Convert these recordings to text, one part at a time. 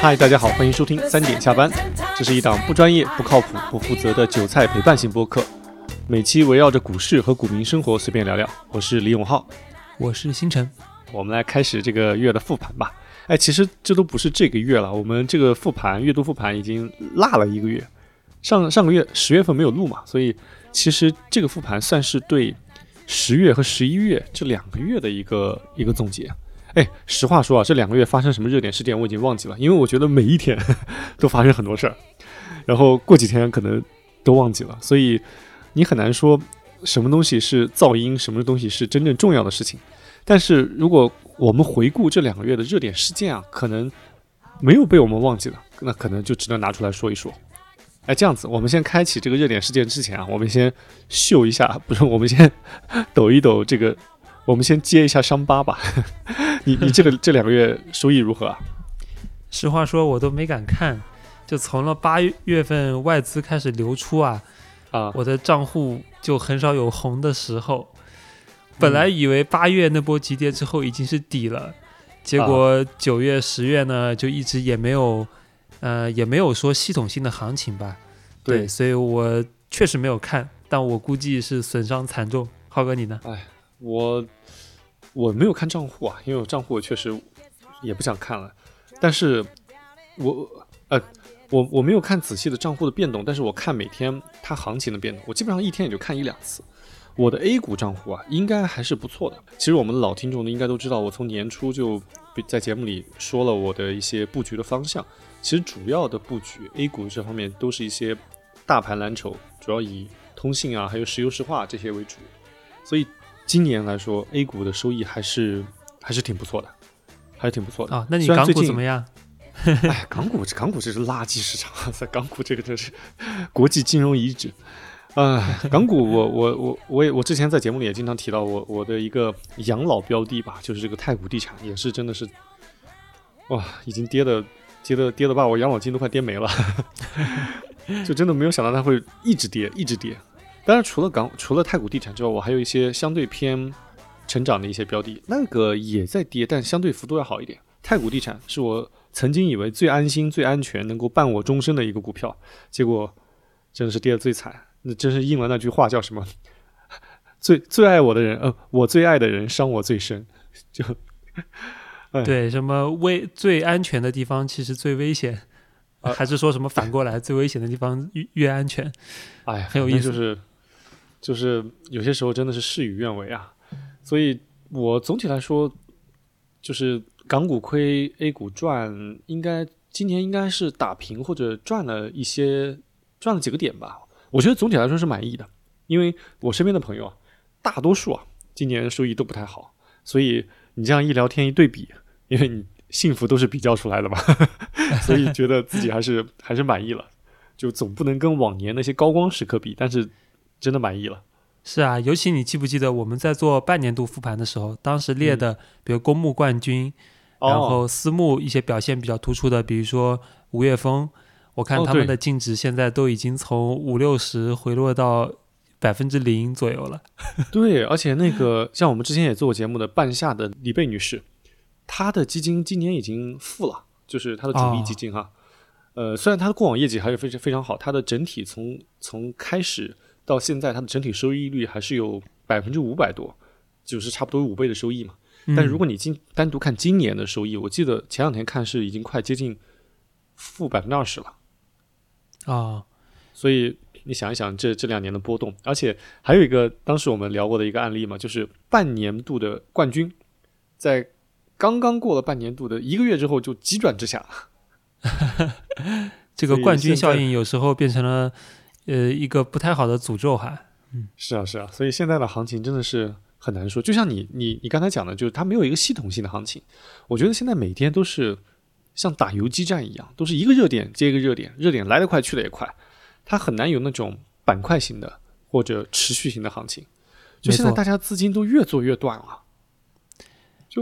嗨，大家好，欢迎收听三点下班。这是一档不专业、不靠谱、不负责的韭菜陪伴型播客，每期围绕着股市和股民生活随便聊聊。我是李永浩，我是星辰。我们来开始这个月的复盘吧。哎，其实这都不是这个月了，我们这个复盘月度复盘已经落了一个月。上上个月十月份没有录嘛，所以其实这个复盘算是对十月和十一月这两个月的一个一个总结。哎，实话说啊，这两个月发生什么热点事件我已经忘记了，因为我觉得每一天 都发生很多事儿，然后过几天可能都忘记了，所以你很难说什么东西是噪音，什么东西是真正重要的事情。但是如果我们回顾这两个月的热点事件啊，可能没有被我们忘记了，那可能就值得拿出来说一说。哎，这样子，我们先开启这个热点事件之前啊，我们先秀一下，不是，我们先 抖一抖这个。我们先接一下伤疤吧。你你这个 这两个月收益如何啊？实话说，我都没敢看。就从了八月份外资开始流出啊，啊，我的账户就很少有红的时候。本来以为八月那波急跌之后已经是底了，结果九月、十月呢，就一直也没有，呃，也没有说系统性的行情吧。对，所以我确实没有看，但我估计是损伤惨重。浩哥，你呢？哎。我我没有看账户啊，因为我账户确实也不想看了。但是，我呃，我我没有看仔细的账户的变动，但是我看每天它行情的变动，我基本上一天也就看一两次。我的 A 股账户啊，应该还是不错的。其实我们老听众，应该都知道，我从年初就在节目里说了我的一些布局的方向。其实主要的布局 A 股这方面都是一些大盘蓝筹，主要以通信啊，还有石油石化这些为主，所以。今年来说，A 股的收益还是还是挺不错的，还是挺不错的啊。那你港股怎么样？哎，港股港股这是垃圾市场，在 港股这个真是国际金融遗址啊。港股，我我我我也我之前在节目里也经常提到，我我的一个养老标的吧，就是这个太古地产，也是真的是哇，已经跌的跌的跌的把我养老金都快跌没了，就真的没有想到它会一直跌，一直跌。当然，除了港，除了太古地产之外，我还有一些相对偏成长的一些标的，那个也在跌，但相对幅度要好一点。太古地产是我曾经以为最安心、最安全、能够伴我终身的一个股票，结果真的是跌得最惨。那真是应了那句话，叫什么？最最爱我的人，呃，我最爱的人伤我最深。就对，什么危最安全的地方其实最危险，还是说什么反过来，最危险的地方越越安全？哎，很有意思，就是。就是有些时候真的是事与愿违啊，所以我总体来说，就是港股亏，A 股赚，应该今年应该是打平或者赚了一些，赚了几个点吧。我觉得总体来说是满意的，因为我身边的朋友啊，大多数啊，今年收益都不太好，所以你这样一聊天一对比，因为你幸福都是比较出来的嘛，所以觉得自己还是还是满意了，就总不能跟往年那些高光时刻比，但是。真的满意了，是啊，尤其你记不记得我们在做半年度复盘的时候，当时列的，比如公募冠军，然后私募一些表现比较突出的，比如说吴月峰，我看他们的净值现在都已经从五六十回落到百分之零左右了。对，而且那个像我们之前也做过节目的半夏的李贝女士，她的基金今年已经负了，就是她的主力基金哈。呃，虽然她的过往业绩还是非常非常好，她的整体从从开始。到现在，它的整体收益率还是有百分之五百多，就是差不多五倍的收益嘛。但如果你今单独看今年的收益，我记得前两天看是已经快接近负百分之二十了啊。所以你想一想，这这两年的波动，而且还有一个当时我们聊过的一个案例嘛，就是半年度的冠军，在刚刚过了半年度的一个月之后就急转直下。这个冠军效应有时候变成了。呃，一个不太好的诅咒哈。嗯，是啊，是啊，所以现在的行情真的是很难说。就像你你你刚才讲的，就是它没有一个系统性的行情。我觉得现在每天都是像打游击战一样，都是一个热点接一个热点，热点来得快去得也快，它很难有那种板块型的或者持续型的行情。就现在大家资金都越做越短了。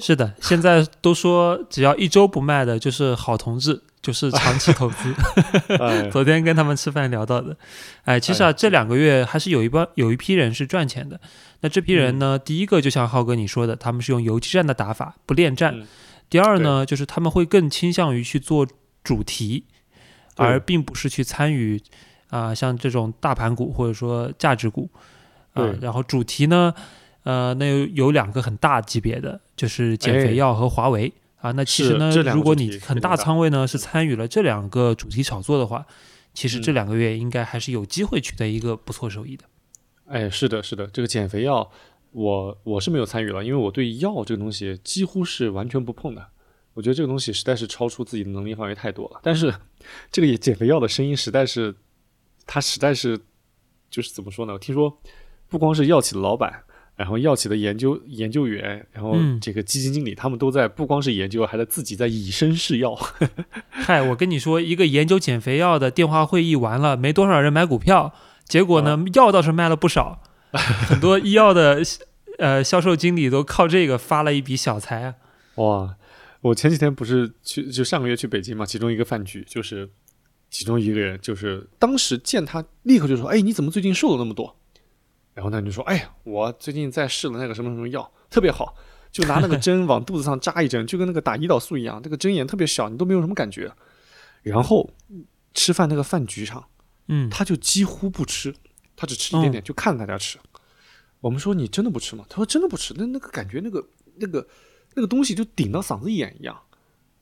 是的，现在都说只要一周不卖的就是好同志。就是长期投资 昨天跟他们吃饭聊到的，哎，其实啊，这两个月还是有一帮有一批人是赚钱的。那这批人呢，第一个就像浩哥你说的，他们是用游击战的打法，不恋战；第二呢，就是他们会更倾向于去做主题，而并不是去参与啊、像这种大盘股或者说价值股啊、对。然后主题呢，呃，那有有两个很大级别的，就是减哎。肥药和华为。啊，那其实呢如果你很大仓位呢是参与了这两个主题炒作的话，其实这嗯两个月应该还是有机会取得一个不错收益的。哎，是的，是的，这个减肥药我我是没有参与了，因为我对药这个东西几乎是完全不碰的。我觉得这个东西实在是超出自己的能力范围太多了。但是 这个减肥药的声音实在是，它实在是就是怎么说呢？我听说不光是药企的老板。然后药企的研究研究员，然后嗯这个基金经理，他们都在不光是研究，还在自己在以身试药。嗨，我跟你说，一个研究减肥药的电话会议完了，没多少人买股票，结果呢，药倒是卖了不少，很多医药的 呃销售经理都靠这个发了一笔小财啊。哇！我前几天不是去，就上个月去北京嘛，其中一个饭局，就是其中一个人，就是当时见他，立刻就说：“哎，你怎么最近瘦了那么多？”然后呢，你就说：“哎，我最近在试了那个什么什么药，特别好，就拿那个针 往肚子上扎一针，就跟那个打胰岛素一样，这个针眼特别小，你都没有什么感觉。”然后吃饭那个饭局上，嗯，他就几乎不吃，他只吃一点点，就看着大家吃。我们说你真的不吃吗？他说真的不吃。那那个感觉，那个那个那个东西就顶到嗓子眼一样，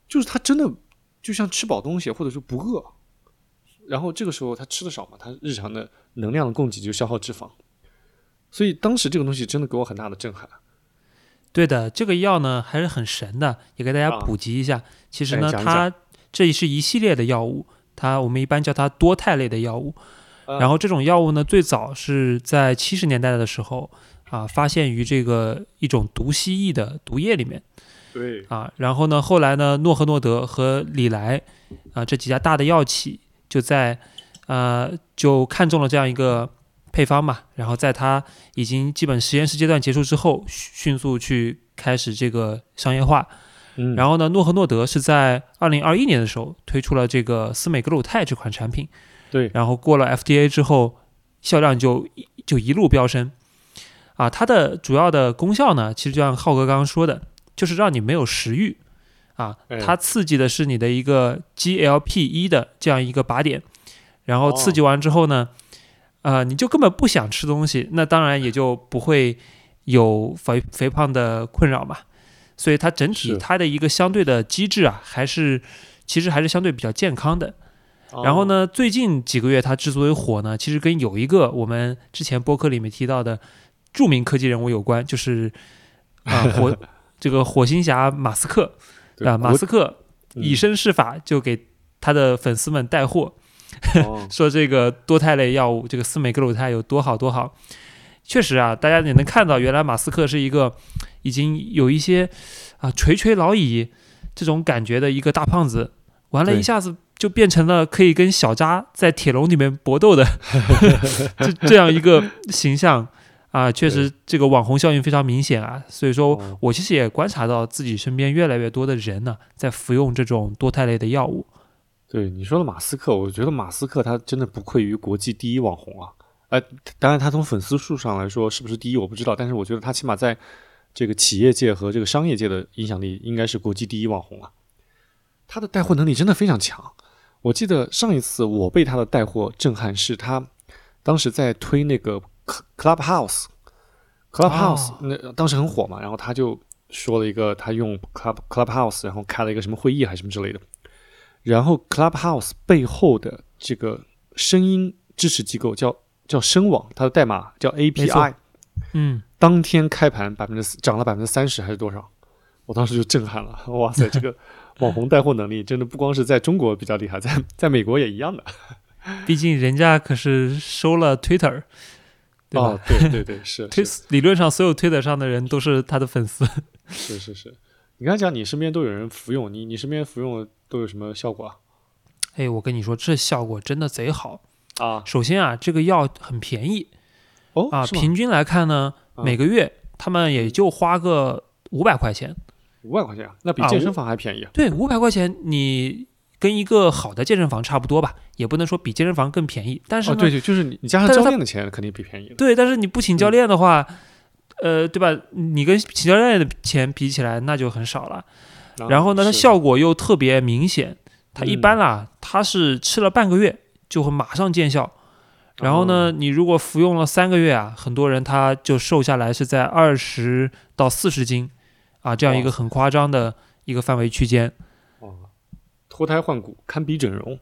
就是他真的就像吃饱东西，或者说不饿。然后这个时候他吃的少嘛，他日常的能量的供给就消耗脂肪，所以当时这个东西真的给我很大的震撼。对的，这个药呢还是很神的，也给大家啊普及一下。其实呢，它这是一系列的药物，它我们一般叫它多肽类的药物。啊然后这种药物呢，最早是在七十年代的时候啊，发现于这个一种毒蜥蜴的毒液里面对，啊。然后呢，后来呢，诺和诺德和李来啊这几家大的药企就在呃就看中了这样一个配方嘛，然后在它已经基本实验室阶段结束之后，迅迅速去开始这个商业化。嗯，然后呢，诺和诺德是在二零二一年的时候推出了这个司美格鲁肽这款产品。对，然后过了 FDA 之后，销量就一就一路飙升。啊，它的主要的功效呢，其实就像浩哥刚刚说的，就是让你没有食欲。啊哎，它刺激的是你的一个 GLP 一的这样一个靶点，然后刺激完之后呢，呃，你就根本不想吃东西，那当然也就不会有肥肥胖的困扰嘛。所以它整体它的一个相对的机制啊，还是其实还是相对比较健康的。哦然后？呢，最近几个月它之所以火呢，其实跟有一个我们之前播客里面提到的著名科技人物有关，就是啊、火 这个火星侠马斯克对啊，马斯克嗯以身试法，就给他的粉丝们带货，哦 说这个多肽类药物，这个司美格鲁肽有多好多好。确实啊，大家也能看到，原来马斯克是一个已经有一些啊垂垂老矣这种感觉的一个大胖子，完了，一下子就变成了可以跟小扎在铁笼里面搏斗的 这这样一个形象啊，确实这个网红效应非常明显啊。所以说哦我其实也观察到自己身边越来越多的人呢，在服用这种多肽类的药物。对你说的马斯克，我觉得马斯克他真的不愧于国际第一网红啊！呃，当然他从粉丝数上来说是不是第一我不知道，但是我觉得他起码在这个企业界和这个商业界的影响力应该是国际第一网红啊。他的带货能力真的非常强。我记得上一次我被他的带货震撼是他当时在推那个 Cl- Clubhouse，Clubhouse、哦那当时很火嘛，然后他就说了一个他用 Club Clubhouse，然后开了一个什么会议还是什么之类的。然后 Clubhouse 背后的这个声音支持机构叫叫声网，它的代码叫 API，嗯，当天开盘百分之涨了百分之三十还是多少？我当时就震撼了，哇塞，这个网红带货能力真的不光是在中国比较厉害，在在美国也一样的。毕竟人家可是收了 Twitter，对吧？哦，对对对，是推是理论上所有 Twitter 上的人都是他的粉丝。是 是是。你刚才讲你身边都有人服用，你你身边服用都有什么效果啊？哎，我跟你说，这效果真的贼好。啊首先啊，这个药很便宜哦啊，平均来看呢，啊每个月他们也就花个五百块钱。五百块钱啊，那比啊健身房还便宜啊！对，五百块钱你跟一个好的健身房差不多吧，也不能说比健身房更便宜。但是对对，就是你你加上教练的钱肯定比便宜。对，但是你不请教练的话，呃，对吧？你跟请教练的钱比起来，那就很少了。啊然后呢，它效果又特别明显，它一般啦，它是吃了半个月就会马上见效。然后呢，你如果服用了三个月啊，很多人他就瘦下来是在二十到四十斤啊，这样一个很夸张的一个范围区间。哇，脱胎换骨，堪比整容。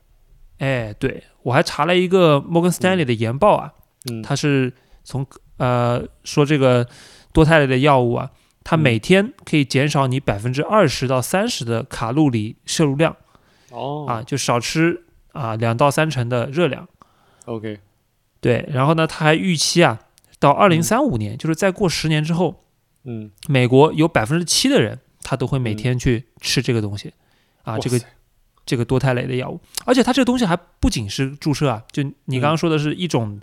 哎，对我还查了一个摩根斯坦利的研报啊，嗯，它是从呃说这个多肽类的药物啊，它每天可以减少你百分之二十到三十的卡路里摄入量哦。啊，就少吃啊两到三成的热量。，OK，对，然后呢，他还预期啊，到二零三五年，就是再过十年之后，嗯，美国有百分之七的人他都会每嗯。天去吃这个东西啊，这个这个多肽类的药物，而且它这个东西还不仅是注射啊，就你刚刚说的是一种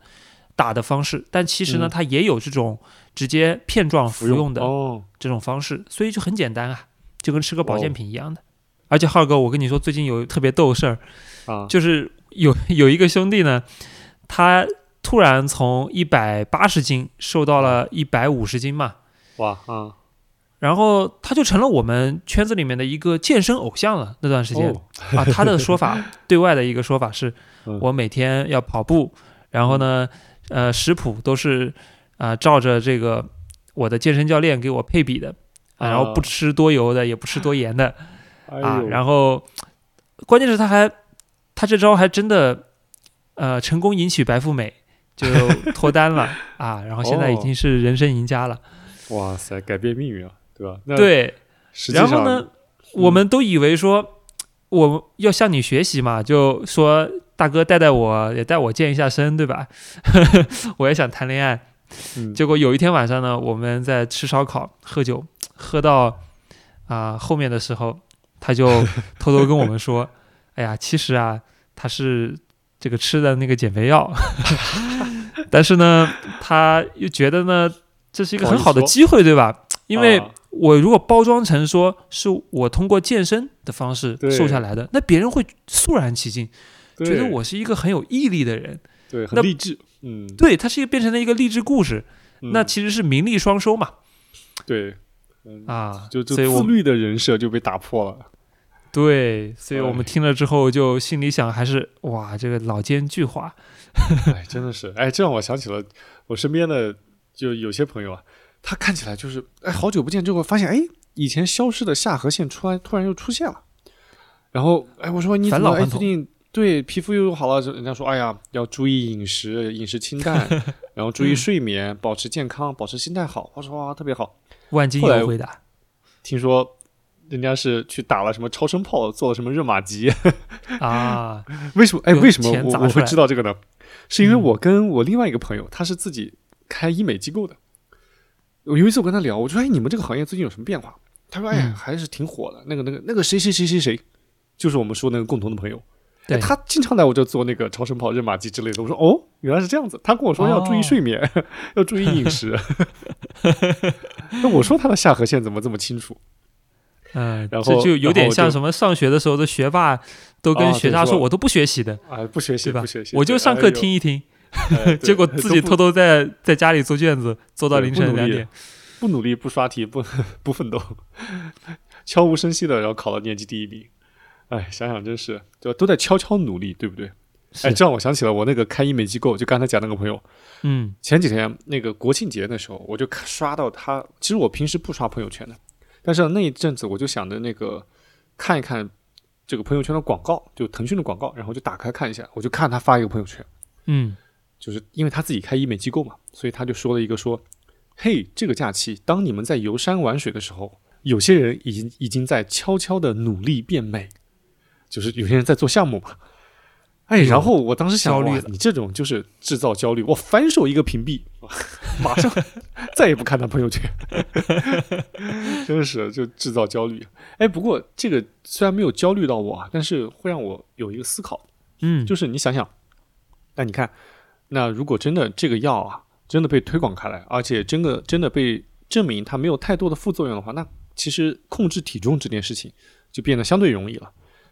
打的方式，但其实呢，嗯。它也有这种直接片状服用的哦，这种方式，所以就很简单啊，就跟吃个保健品一样的。而且浩哥，我跟你说，最近有特别逗的事儿，啊，就是有 有一个兄弟呢，他突然从一百八十斤瘦到了一百五十斤嘛，哇啊，然后他就成了我们圈子里面的一个健身偶像了。那段时间、哦。啊，他的说法 对外的一个说法是，嗯。我每天要跑步，然后呢，呃，食谱都是啊、照着这个我的健身教练给我配比的啊，然后不啊吃多油的，也不吃多盐的 啊，然后关键是他还他这招还真的呃成功迎娶白富美，就 脱单了啊，然后现在已哦经是人生赢家了。哇塞，改变命运啊，对吧？那对，然后呢，我们都以为说我要向你学习嘛，就说大哥带带我，也带我健一下身，对吧？我也想谈恋爱。嗯，结果有一天晚上呢，我们在吃烧烤、喝酒，喝到啊、后面的时候，他就偷偷跟我们说：“ 哎呀，其实啊，他是这个吃的那个减肥药，但是呢，他又觉得呢，这是一个很好的机会，对吧？因为啊我如果包装成说是我通过健身的方式瘦下来的，那别人会肃然起敬，觉得我是一个很有毅力的人。对很励志，嗯，对，它是一个变成了一个励志故事，那嗯其实是名利双收嘛。对，嗯，啊，就就自律的人设就被打破了。对，所以我们哎听了之后就心里想，还是哇，这个老奸巨猾。哎，真的是，哎，这让我想起了我身边的就有些朋友啊，他看起来就是哎，好久不见之后，发现哎，以前消失的下颌线突然突然又出现了。然后哎，我说你怎么哎最近对皮肤又好了？人家说哎呀，要注意饮食，饮食清淡，然后注意睡眠，保持健康，保持心态好。我说哇，特别好。万金油回答听说人家是去打了什么超声炮，做了什么热玛吉。啊，为什么？哎，为什么钱我我会知道这个呢？是因为嗯我跟我另外一个朋友，他是自己开医美机构的。有一次我跟他聊，我说：“哎，你们这个行业最近有什么变化？”他说：“哎还是挺火的。那个、那个、那个谁谁谁谁谁，就是我们说那个共同的朋友。他经常来我这做那个超声炮、热玛吉之类的。我说：哦，原来是这样子。他跟我说要注意哦睡眠，要注意饮食。那我说他的下颌线怎么这么清楚？嗯，然后就有点像什么上学的时候的学霸都跟啊学渣说，我都不学习的，啊，不学习，不学习，我就上课听一听，哎 结果自己偷偷在在家里做卷子，做到凌晨两点。不努力、不刷题、不不奋斗，悄无声息的，然后考了年级第一名。哎，想想真是，就都在悄悄努力，对不对？哎，这让我想起了我那个开医美机构，就刚才讲那个朋友，嗯前几天那个国庆节的时候，我就刷到他。其实我平时不刷朋友圈的，但是那一阵子我就想着那个看一看这个朋友圈的广告，就腾讯的广告，然后就打开看一下，我就看他发一个朋友圈，嗯就是因为他自己开医美机构嘛，所以他就说了一个说：“嘿，这个假期，当你们在游山玩水的时候，有些人已经已经在悄悄的努力变美，就是有些人在做项目嘛。”哎，然后我当时想，你这种就是制造焦虑，我反手一个屏蔽，马上 再也不看他朋友圈，真是就制造焦虑。哎，不过这个虽然没有焦虑到我啊，但是会让我有一个思考，嗯，就是你想想，那你看，那如果真的这个药啊，真的被推广开来，而且真的真的被证明它没有太多的副作用的话，那其实控制体重这件事情就变得相对容易了。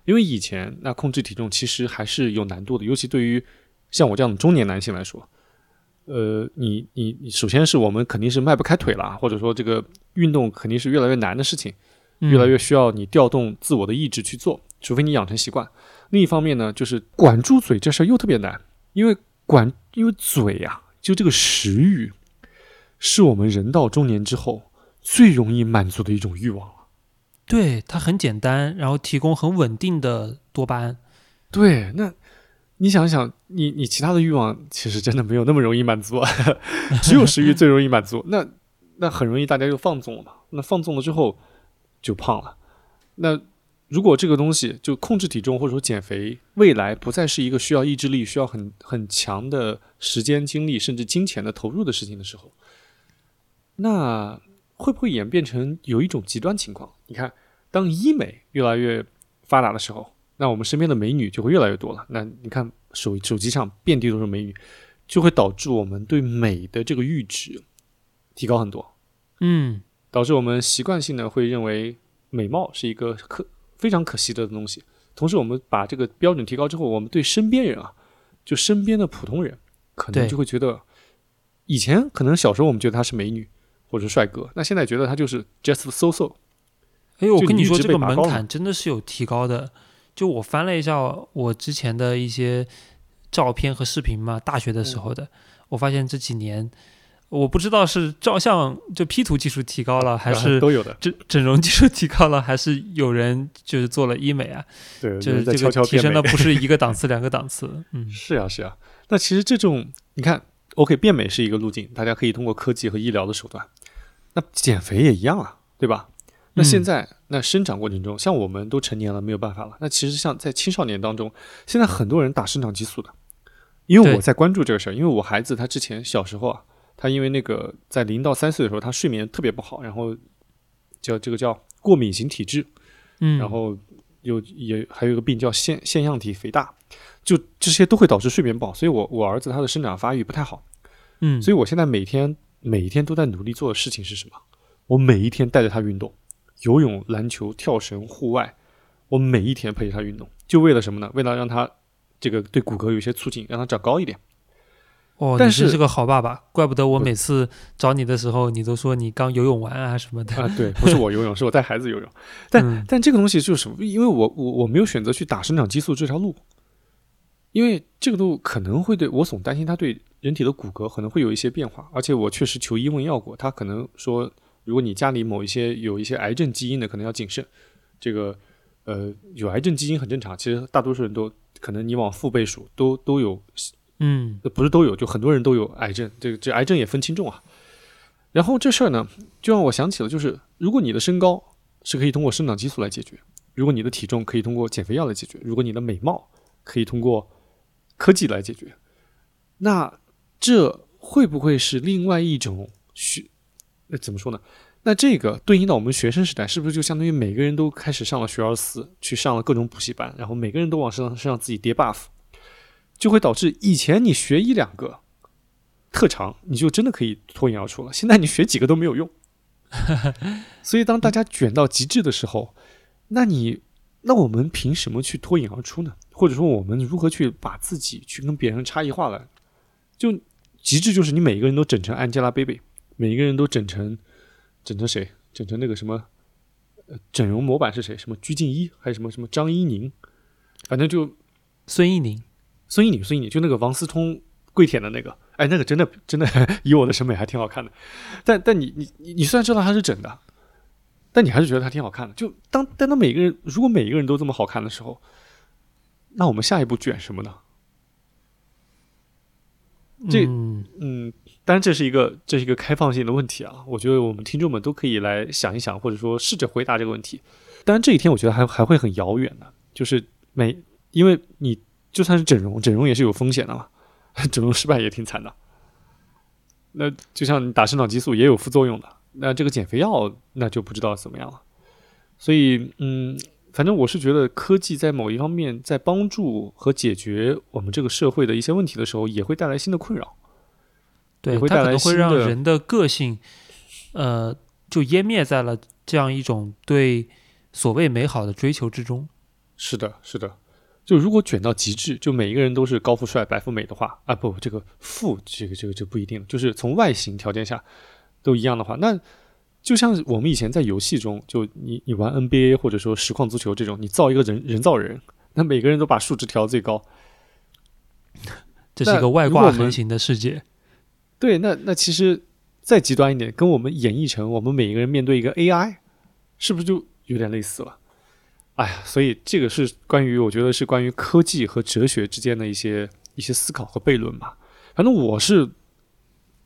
因为以前那控制体重其实还是有难度的，尤其对于像我这样的中年男性来说，呃，你你你，首先是我们肯定是迈不开腿了，或者说这个运动肯定是越来越难的事情。嗯越来越需要你调动自我的意志去做。除非你养成习惯。另一方面呢，就是管住嘴这事儿又特别难，因为管因为嘴呀，就这个食欲，是我们人到中年之后最容易满足的一种欲望了。对，它很简单，然后提供很稳定的多巴胺。对，那你想想，你你其他的欲望其实真的没有那么容易满足，只有食欲最容易满足。那那很容易大家就放纵了嘛。那放纵了之后就胖了。那如果这个东西就控制体重或者说减肥，未来不再是一个需要意志力、需要很很强的时间、精力甚至金钱的投入的事情的时候，那会不会演变成有一种极端情况？你看，当医美越来越发达的时候，那我们身边的美女就会越来越多了。那你看手手机上遍地都是美女，就会导致我们对美的这个阈值提高很多。嗯，导致我们习惯性的会认为美貌是一个可非常可惜的东西。同时，我们把这个标准提高之后，我们对身边人啊，就身边的普通人，可能就会觉得，以前可能小时候我们觉得她是美女或者帅哥，那现在觉得她就是 just so so。哎，我跟你说，这个门槛真的是有提高的。就我翻了一下我之前的一些照片和视频嘛，大学的时候的，我发现这几年，我不知道是照相就 P 图技术提高了，还啊是都有的？整整容技术提高了，还是有人就是做了医美啊？对，就是这在悄悄个提升的。不是一个档 次、两个档次。嗯，是啊，是啊。那其实这种你看，OK，变美是一个路径，大家可以通过科技和医疗的手段。那减肥也一样啊，对吧？那现嗯在、那生长过程中，像我们都成年了，没有办法了。那其实像在青少年当中，现在很多人打生长激素的，因为我在关注这个事儿，因为我孩子他之前小时候啊，他因为那个在零到三岁的时候，他睡眠特别不好，然后叫这个叫过敏型体质，嗯，然后有也还有一个病叫腺腺样体肥大，就这些都会导致睡眠不好。所以我我儿子他的生长发育不太好，嗯，所以我现在每天每一天都在努力做的事情是什么？我每一天带着他运动，游泳、篮球、跳绳、户外，我每一天陪着他运动，就为了什么呢？为了让他这个对骨骼有些促进，让他长高一点。哦，但是是个好爸爸，怪不得我每次找你的时候，你都说你刚游泳完啊什么的。啊，对，不是我游泳，是我带孩子游泳。但、嗯但这个东西就是什么？因为我我我没有选择去打生长激素这条路，因为这个路可能会对我总担心它对人体的骨骼可能会有一些变化，而且我确实求医问药过，他可能说，如果你家里某一些有一些癌症基因的，可能要谨慎。这个呃，有癌症基因很正常，其实大多数人都可能你往父辈数都都有嗯呃不是都有，就很多人都有癌症，这个这癌症也分轻重啊。然后这事儿呢，就让我想起了，就是如果你的身高是可以通过生长激素来解决，如果你的体重可以通过减肥药来解决，如果你的美貌可以通过科技来解决，那这会不会是另外一种学？那怎么说呢？那这个对应到我们学生时代，是不是就相当于每个人都开始上了学而思，去上了各种补习班，然后每个人都往身上身上自己叠 buff，就会导致以前你学一两个特长，你就真的可以脱颖而出了。现在你学几个都没有用。所以当大家卷到极致的时候，那你那我们凭什么去脱颖而出呢？或者说我们如何去把自己去跟别人差异化了？就极致就是你每一个人都整成 Angelababy，每一个人都整成整成谁？整成那个什么？呃，整容模板是谁？什么鞠婧祎还是什么什么张一宁？反正就孙一宁，孙一宁，孙一宁就那个王思聪跪舔的那个，哎，那个真的真的 以我的审美还挺好看的。但但你你你你虽然知道他是整的，但你还是觉得他挺好看的。就当但当每个人如果每一个人都这么好看的时候，那我们下一步卷什么呢？这嗯嗯，当然这是一个这是一个开放性的问题啊，我觉得我们听众们都可以来想一想，或者说试着回答这个问题。当然这一天我觉得还还会很遥远的，就是每因为你就算是整容，整容也是有风险的嘛，整容失败也挺惨的。那就像你打生长激素也有副作用的，那这个减肥药那就不知道怎么样了。所以嗯，反正我是觉得科技在某一方面在帮助和解决我们这个社会的一些问题的时候，也会带来新的困扰。对，它可能会让人的个性，呃，就湮灭在了这样一种对所谓美好的追求之中。是的，是的。就如果卷到极致，就每一个人都是高富帅、白富美的话，啊不，这个富这个这个就不一定了。就是从外形条件下都一样的话，那就像我们以前在游戏中，就你你玩 NBA 或者说实况足球这种，你造一个人人造人，那每个人都把数值调到最高。这是一个外挂横行的世界。对，那那其实再极端一点，跟我们演绎成我们每一个人面对一个 AI，是不是就有点类似了？哎呀，所以这个是关于我觉得是关于科技和哲学之间的一些一些思考和悖论吧。反正我是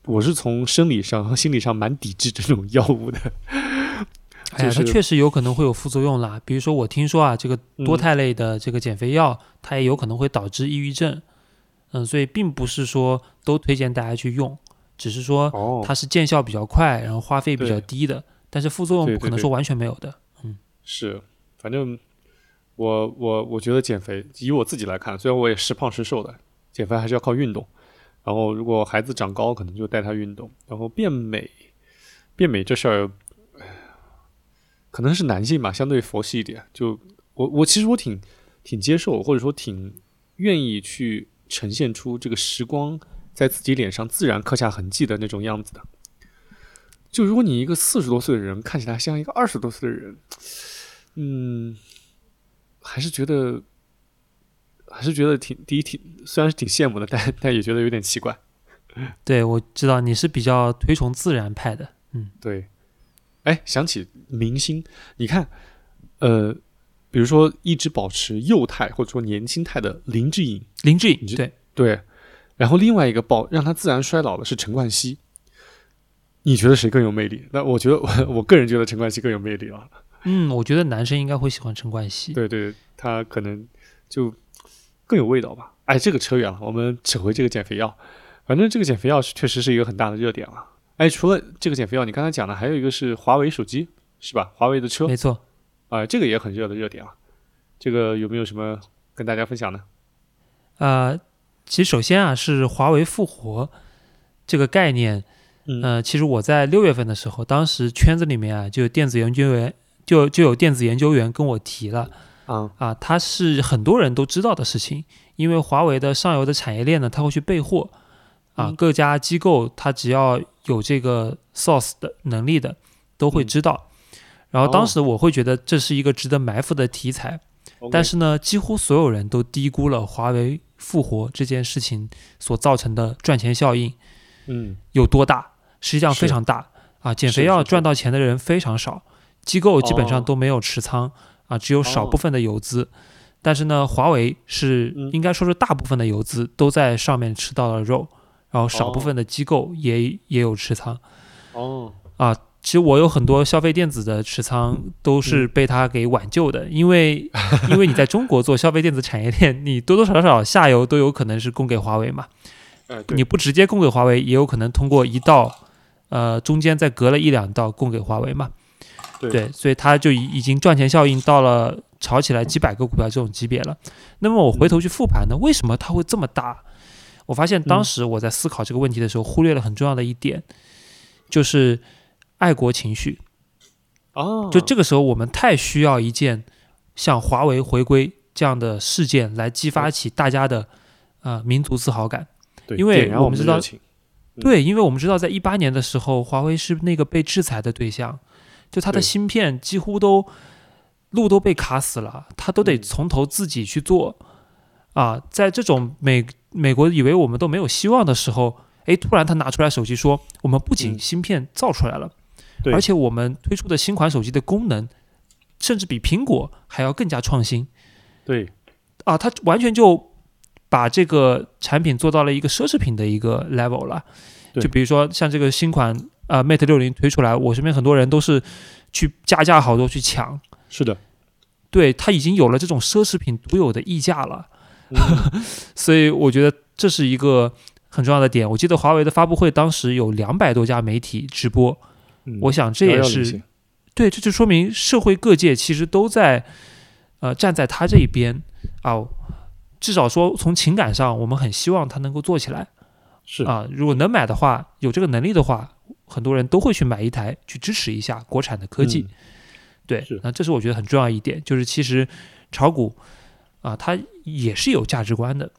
我是从生理上和心理上蛮抵制这种药物的。哎呀，它确实有可能会有副作用啦。比如说，我听说啊，这个多肽类的这个减肥药，它也有可能会导致抑郁症。嗯，所以并不是说都推荐大家去用，只是说它是见效比较快，然后花费比较低的。但是副作用不可能说完全没有的。嗯，是，反正我我我觉得减肥，以我自己来看，虽然我也时胖时瘦的，减肥还是要靠运动。然后如果孩子长高，可能就带他运动。然后变美，变美这事儿，可能是男性吧，相对佛系一点。就我我其实我挺挺接受，或者说挺愿意去。呈现出这个时光在自己脸上自然刻下痕迹的那种样子的。就如果你一个四十多岁的人看起来像一个二十多岁的人，嗯，还是觉得，还是觉得挺第一挺，虽然是挺羡慕的，但但也觉得有点奇怪。对，我知道你是比较推崇自然派的。嗯，对。哎，想起明星，你看，呃。比如说，一直保持幼态或者说年轻态的林志颖，林志颖对对，然后另外一个保让他自然衰老的是陈冠希，你觉得谁更有魅力？那我觉得我 我个人觉得陈冠希更有魅力啊。嗯，我觉得男生应该会喜欢陈冠希，对对，他可能就更有味道吧。哎，这个扯远了，我们扯回这个减肥药。反正这个减肥药是确实是一个很大的热点了。哎，除了这个减肥药，你刚才讲的还有一个是华为手机，是吧？华为的车，没错。啊，这个也很热的热点啊，这个有没有什么跟大家分享呢？呃，其实首先啊，是华为复活这个概念，呃，其实我在六月份的时候，当时圈子里面啊，就有电子研究员，就就有电子研究员跟我提了，啊啊，它是很多人都知道的事情，因为华为的上游的产业链呢，他会去备货，啊，各家机构他只要有这个 source 的能力的，都会知道。然后当时我会觉得这是一个值得埋伏的题材，但是呢，几乎所有人都低估了华为复活这件事情所造成的赚钱效应，嗯，有多大？实际上非常大啊！减肥药赚到钱的人非常少，机构基本上都没有持仓啊，只有少部分的游资。但是呢，华为是应该说是大部分的游资都在上面吃到了肉，然后少部分的机构也也有持仓。哦，啊。其实我有很多消费电子的持仓都是被它给挽救的，因为因为你在中国做消费电子产业链，你多多少少下游都有可能是供给华为嘛。你不直接供给华为，也有可能通过一道，呃，中间再隔了一两道供给华为嘛。对，所以它就已已经赚钱效应到了炒起来几百个股票这种级别了。那么我回头去复盘呢，为什么它会这么大？我发现当时我在思考这个问题的时候，忽略了很重要的一点，就是。爱国情绪，哦，就这个时候，我们太需要一件像华为回归这样的事件来激发起大家的啊民族自豪感。对，因为我们知道，对，因为我们知道，在一八年的时候，华为是那个被制裁的对象，就它的芯片几乎都路都被卡死了，它都得从头自己去做啊。在这种美美国以为我们都没有希望的时候，哎，突然他拿出来手机说，我们不仅芯片造出来了。而且我们推出的新款手机的功能，甚至比苹果还要更加创新。对，啊，它完全就把这个产品做到了一个奢侈品的一个 level 了。就比如说像这个新款啊 Mate 六零推出来，我身边很多人都是去加价好多去抢。是的，对，它已经有了这种奢侈品独有的溢价了。所以我觉得这是一个很重要的点。我记得华为的发布会当时有两百多家媒体直播。我想这也是对，这就说明社会各界其实都在呃站在他这一边啊。至少说从情感上，我们很希望他能够做起来。是啊，如果能买的话，有这个能力的话，很多人都会去买一台，去支持一下国产的科技。对，那这是我觉得很重要一点，就是其实炒股啊，它也是有价值观的。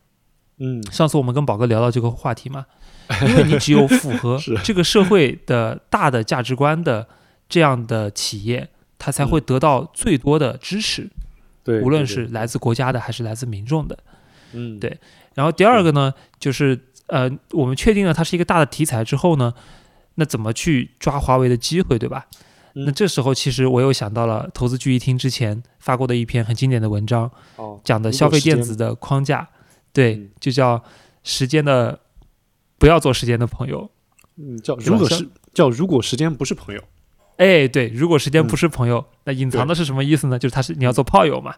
嗯，上次我们跟宝哥聊到这个话题嘛。因为你只有符合 这个社会的大的价值观的这样的企业，它才会得到最多的支持，对，无论是来自国家的还是来自民众的。嗯，对。然后第二个呢，就是呃，我们确定了它是一个大的题材之后呢，那怎么去抓华为的机会，对吧？嗯。那这时候其实我又想到了投资聚义厅之前发过的一篇很经典的文章，哦，讲的消费电子的框架，对嗯，就叫时间的不要做时间的朋友。嗯，叫如果是叫如果时间不是朋友，哎，对，如果时间不嗯是朋友，那隐藏的是什么意思呢？就是他是你要做炮友嘛。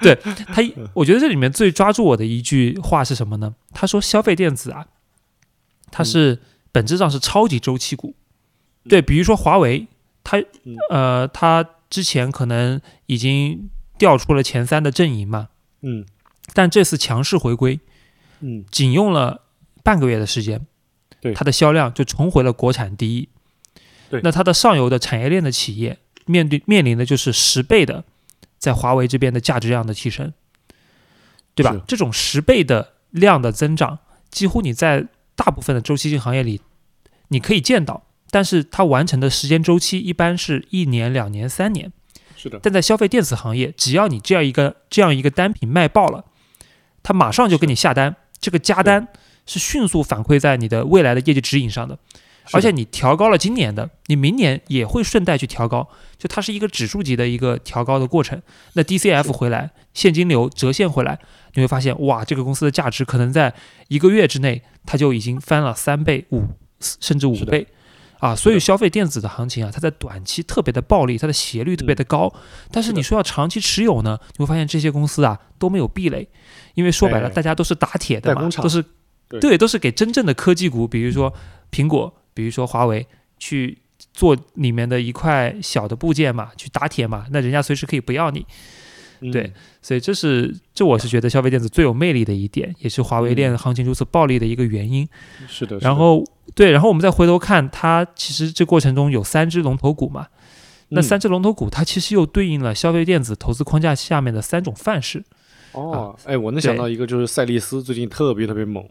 对 他，我觉得这里面最抓住我的一句话是什么呢？他说消费电子啊，它是本质上是超级周期股。对，比如说华为，它嗯呃，它之前可能已经调出了前三的阵营嘛，嗯但这次强势回归，嗯仅用了半个月的时间，对它的销量就重回了国产第一。对那它的上游的产业链的企业面对面临的就是十倍的在华为这边的价值量的提升，对吧？这种十倍的量的增长，几乎你在大部分的周期性行业里你可以见到，但是它完成的时间周期一般是一年、两年、三年。是的，但在消费电子行业，只要你这样一个这样一个单品卖爆了，它马上就给你下单，这个加单是迅速反馈在你的未来的业绩指引上的，而且你调高了今年的，你明年也会顺带去调高，就它是一个指数级的一个调高的过程。那 DCF 回来，现金流折现回来，你会发现哇，这个公司的价值可能在一个月之内，它就已经翻了三倍、五甚至五倍。啊，所以消费电子的行情啊，它在短期特别的暴利，它的斜率特别的高。但是你说要长期持有呢，你会发现这些公司啊都没有壁垒，因为说白了，哎。大家都是打铁的嘛都是对都是给真正的科技股，比如说苹果，比如说华为去做里面的一块小的部件嘛，去打铁嘛，那人家随时可以不要你。对嗯所以这是这我是觉得消费电子最有魅力的一点，也是华为链嗯行情如此暴利的一个原因。是的，是的然后对，然后我们再回头看，它其实这过程中有三只龙头股嘛，那嗯三只龙头股它其实又对应了消费电子投资框架下面的三种范式。哦，哎，我能想到一个就是赛力斯最近特别特别猛，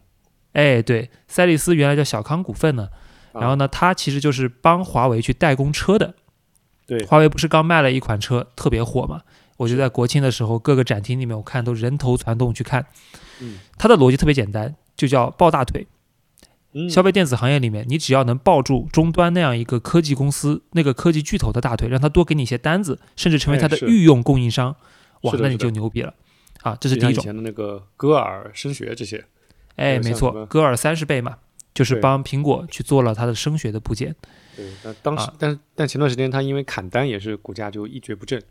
哎，对，赛力斯原来叫小康股份呢，啊然后呢，它其实就是帮华为去代工车的。对华为不是刚卖了一款车特别火嘛？我就在国庆的时候，各个展厅里面我看都人头攒动去看。嗯它的逻辑特别简单，就叫抱大腿。嗯，消费电子行业里面，你只要能抱住终端那样一个科技公司、那个科技巨头的大腿，让他多给你一些单子，甚至成为他的御用供应商，哇，那你就牛逼了啊！这是第一种。以前的那个歌尔声学这些，哎，没错，像什么歌尔三十倍嘛，就是帮苹果去做了它的声学的部件。对，但当时啊但但前段时间它因为砍单也是股价就一蹶不振，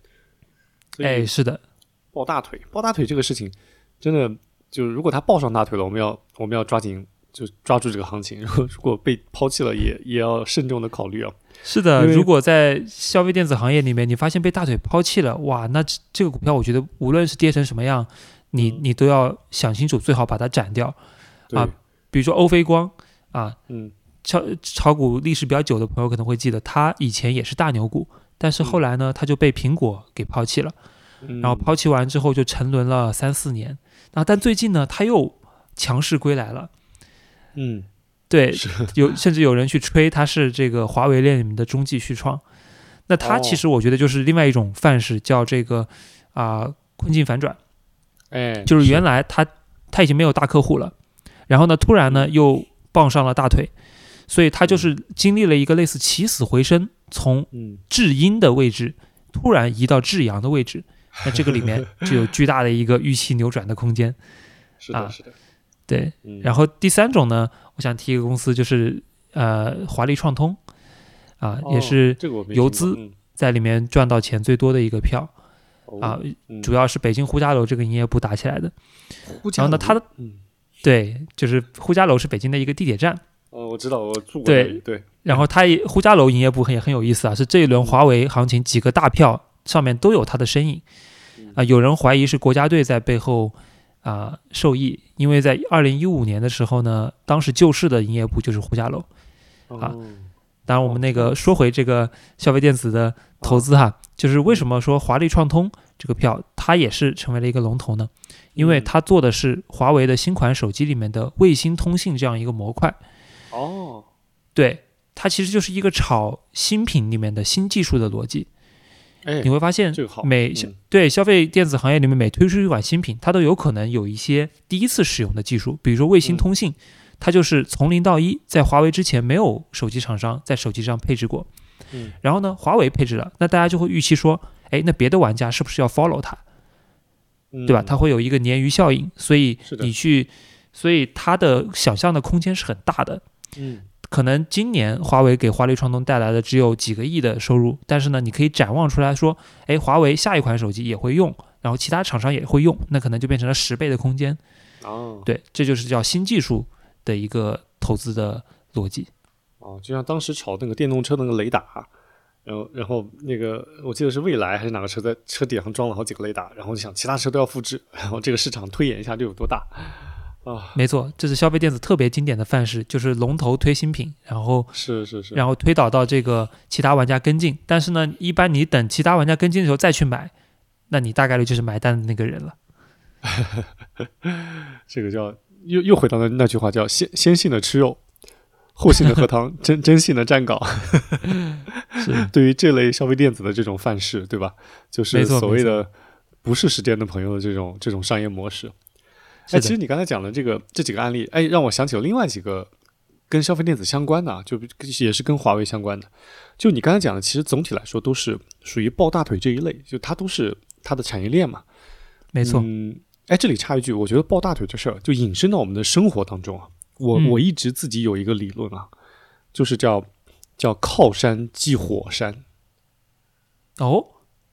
所哎，是的，抱大腿抱大腿这个事情真的就是如果它抱上大腿了，我们要我们要抓紧就抓住这个行情，如 果如果被抛弃了也也要慎重的考虑啊。是的。如果在消费电子行业里面，你发现被大腿抛弃了，哇，那这这个股票，我觉得无论是跌成什么样，你嗯你都要想清楚，最好把它斩掉。啊比如说欧菲光啊，嗯炒炒股历史比较久的朋友可能会记得，它以前也是大牛股，但是后来呢，它就被苹果给抛弃了。嗯，然后抛弃完之后就沉沦了三四年。啊，但最近呢，它又强势归来了。嗯对，有甚至有人去吹它是这个华为链里面的中继续创。那它哦其实我觉得就是另外一种范式，叫这个啊、困境反转，哎，就是原来他他已经没有大客户了，然后呢突然呢又傍上了大腿，所以他就是经历了一个类似起死回生，从嗯。至阴的位置突然移到至阳的位置，那这个里面就有巨大的一个预期扭转的空间。啊是的是的，对，嗯，然后第三种呢，我想提一个公司，就是呃华丽创通，啊，也哦是游资嗯。在里面赚到钱最多的一个票啊主要是北京呼家楼这个营业部打起来的。呼家楼然后呢它的嗯对，就是呼家楼是北京的一个地铁站，哦，我知道，我住过对，对，然后它也呼家楼营业部也很有意思啊，是这一轮华为行情几个大票上面都有它的身影嗯啊，有人怀疑是国家队在背后啊受益，因为在二零一五年的时候呢，当时救市的营业部就是呼家楼。啊哦当然，我们那个说回这个消费电子的投资哈，就是为什么说华丽创通这个票它也是成为了一个龙头呢？因为嗯它做的是华为的新款手机里面的卫星通信这样一个模块。哦，对它其实就是一个炒新品里面的新技术的逻辑。哎你，会发现每嗯对消费电子行业里面每推出一款新品，它都有可能有一些第一次使用的技术，比如说卫星嗯通信，它就是从零到一，在华为之前没有手机厂商在手机上配置过。嗯然后呢，华为配置了，那大家就会预期说，哎，那别的玩家是不是要 follow 它，嗯对吧？它会有一个鲶鱼效应，所以你去，所以它的想象的空间是很大的。嗯可能今年华为给华丽创通带来的只有几个亿的收入，但是呢，你可以展望出来说，哎，华为下一款手机也会用，然后其他厂商也会用，那可能就变成了十倍的空间。哦对，这就是叫新技术的一个投资的逻辑。哦，就像当时炒那个电动车的那个雷达，然后然后那个我记得是蔚来还是哪个车在车顶上装了好几个雷达，然后就想其他车都要复制，然后这个市场推演一下就有多大啊？没错，这是消费电子特别经典的范式，就是龙头推新品，然后是是是，然后推导到这个其他玩家跟进。但是呢，一般你等其他玩家跟进的时候再去买，那你大概率就是买单的那个人了。这个叫又又回到了那句话叫先先性的吃肉，后性的喝汤，真真性的站岗。是对于这类消费电子的这种范式，对吧？就是所谓的不是时间的朋友的这种这种商业模式。哎，其实你刚才讲的这个这几个案例，哎，让我想起了另外几个跟消费电子相关的啊，就也是跟华为相关的。就你刚才讲的，其实总体来说都是属于抱大腿这一类，就它都是它的产业链嘛。没错，嗯，哎，这里插一句，我觉得抱大腿这事儿就引申到我们的生活当中啊。我、嗯我一直自己有一个理论啊，就是叫叫靠山即火山。哦，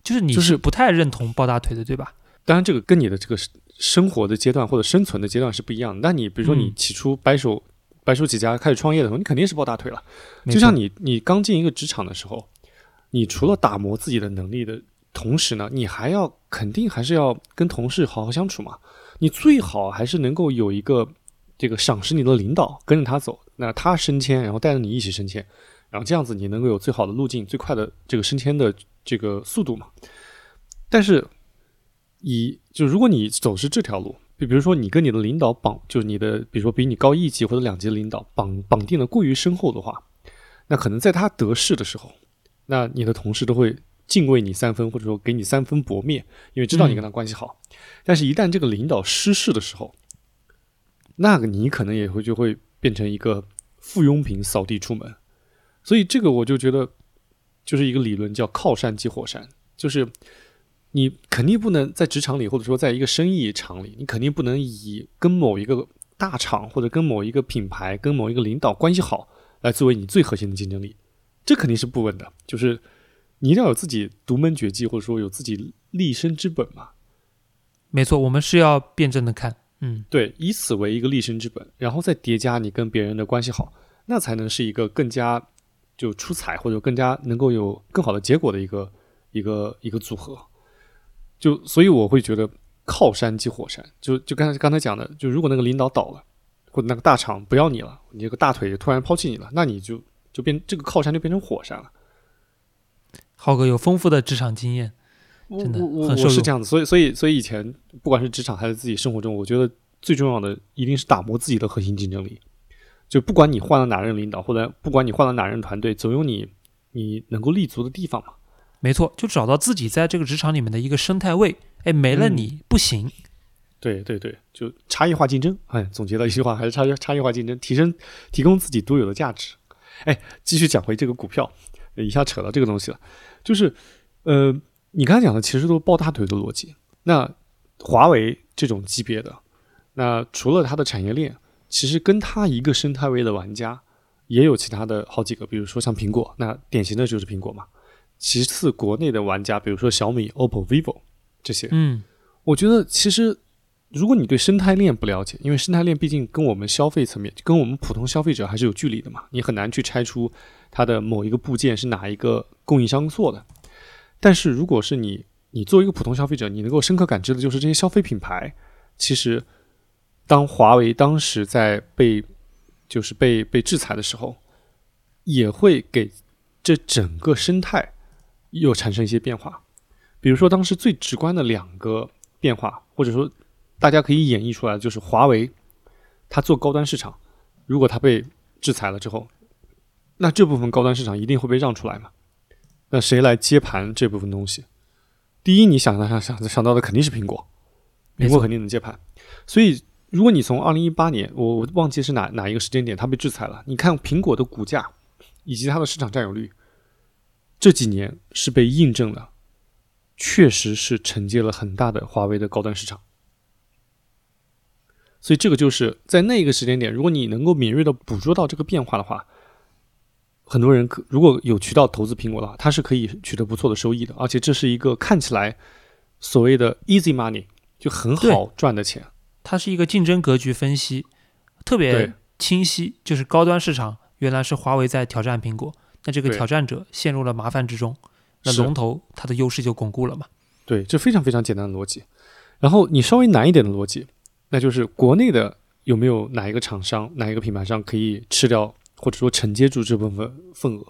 就是你就是不太认同抱大腿的，对吧？当然，这个跟你的这个生活的阶段或者生存的阶段是不一样的。那你比如说你嗯起初白手、白手起家开始创业的时候，你肯定是抱大腿了。就像你你刚进一个职场的时候，你除了打磨自己的能力的同时呢，你还要肯定还是要跟同事好好相处嘛。你最好还是能够有一个这个赏识你的领导，跟着他走，那他升迁，然后带着你一起升迁，然后这样子你能够有最好的路径、最快的这个升迁的这个速度嘛。但是以就如果你走是这条路，就比如说你跟你的领导绑，就是你的比如说比你高一级或者两级的领导绑绑定的过于深厚的话，那可能在他得势的时候，那你的同事都会敬畏你三分，或者说给你三分薄面，因为知道你跟他关系好。但是，一旦这个领导失势的时候，那个你可能也会就会变成一个附庸品扫地出门。所以，这个我就觉得就是一个理论，叫靠山即火山，就是你肯定不能在职场里，或者说在一个生意场里，你肯定不能以跟某一个大厂或者跟某一个品牌、跟某一个领导关系好来作为你最核心的竞争力，这肯定是不稳的。就是你一定要有自己独门绝技，或者说有自己立身之本嘛。没错，我们是要辩证的看。嗯，对，以此为一个立身之本，然后再叠加你跟别人的关系好，那才能是一个更加就出彩或者更加能够有更好的结果的一个一个一个组合。就所以我会觉得靠山即火山，就就刚才刚才讲的，就如果那个领导倒了，或者那个大厂不要你了，你这个大腿突然抛弃你了，那你就就变这个靠山就变成火山了。浩哥有丰富的职场经验，真的是这样子，所以所以所以以前不管是职场还是自己生活中，我觉得最重要的一定是打磨自己的核心竞争力。就不管你换了哪任领导，或者不管你换了哪任团队，总有你你能够立足的地方嘛。没错，就找到自己在这个职场里面的一个生态位。哎，没了嗯你、不行。对对对，就差异化竞争。哎，总结到一句话，还是差差异化竞争，提升提供自己独有的价值。哎，继续讲回这个股票，一下扯到这个东西了，就是呃，你刚才讲的其实都是抱大腿的逻辑。那华为这种级别的，那除了它的产业链，其实跟它一个生态位的玩家也有其他的好几个，比如说像苹果，那典型的就是苹果嘛。其次，国内的玩家，比如说小米、OPPO、vivo 这些，嗯，我觉得其实，如果你对生态链不了解，因为生态链毕竟跟我们消费层面、跟我们普通消费者还是有距离的嘛，你很难去拆出它的某一个部件是哪一个供应商做的。但是如果是你，你作为一个普通消费者，你能够深刻感知的就是这些消费品牌，其实当华为当时在被就是被被制裁的时候，也会给这整个生态又产生一些变化。比如说，当时最直观的两个变化，或者说大家可以演绎出来的，就是华为它做高端市场，如果它被制裁了之后，那这部分高端市场一定会被让出来嘛？那谁来接盘这部分东西？第一，你想到想想想到的肯定是苹果，苹果肯定能接盘。所以，如果你从二零一八年，我我忘记是哪哪一个时间点，它被制裁了。你看苹果的股价以及它的市场占有率，这几年是被印证了，确实是承接了很大的华为的高端市场。所以，这个就是在那个时间点，如果你能够敏锐的捕捉到这个变化的话。很多人可如果有渠道投资苹果的话，它是可以取得不错的收益的，而且这是一个看起来所谓的 easy money 就很好赚的钱。它是一个竞争格局分析，特别清晰。就是高端市场原来是华为在挑战苹果，那这个挑战者陷入了麻烦之中，那龙头它的优势就巩固了嘛？对，这非常非常简单的逻辑。然后你稍微难一点的逻辑，那就是国内的有没有哪一个厂商、哪一个品牌商可以吃掉？或者说承接住这部分份额，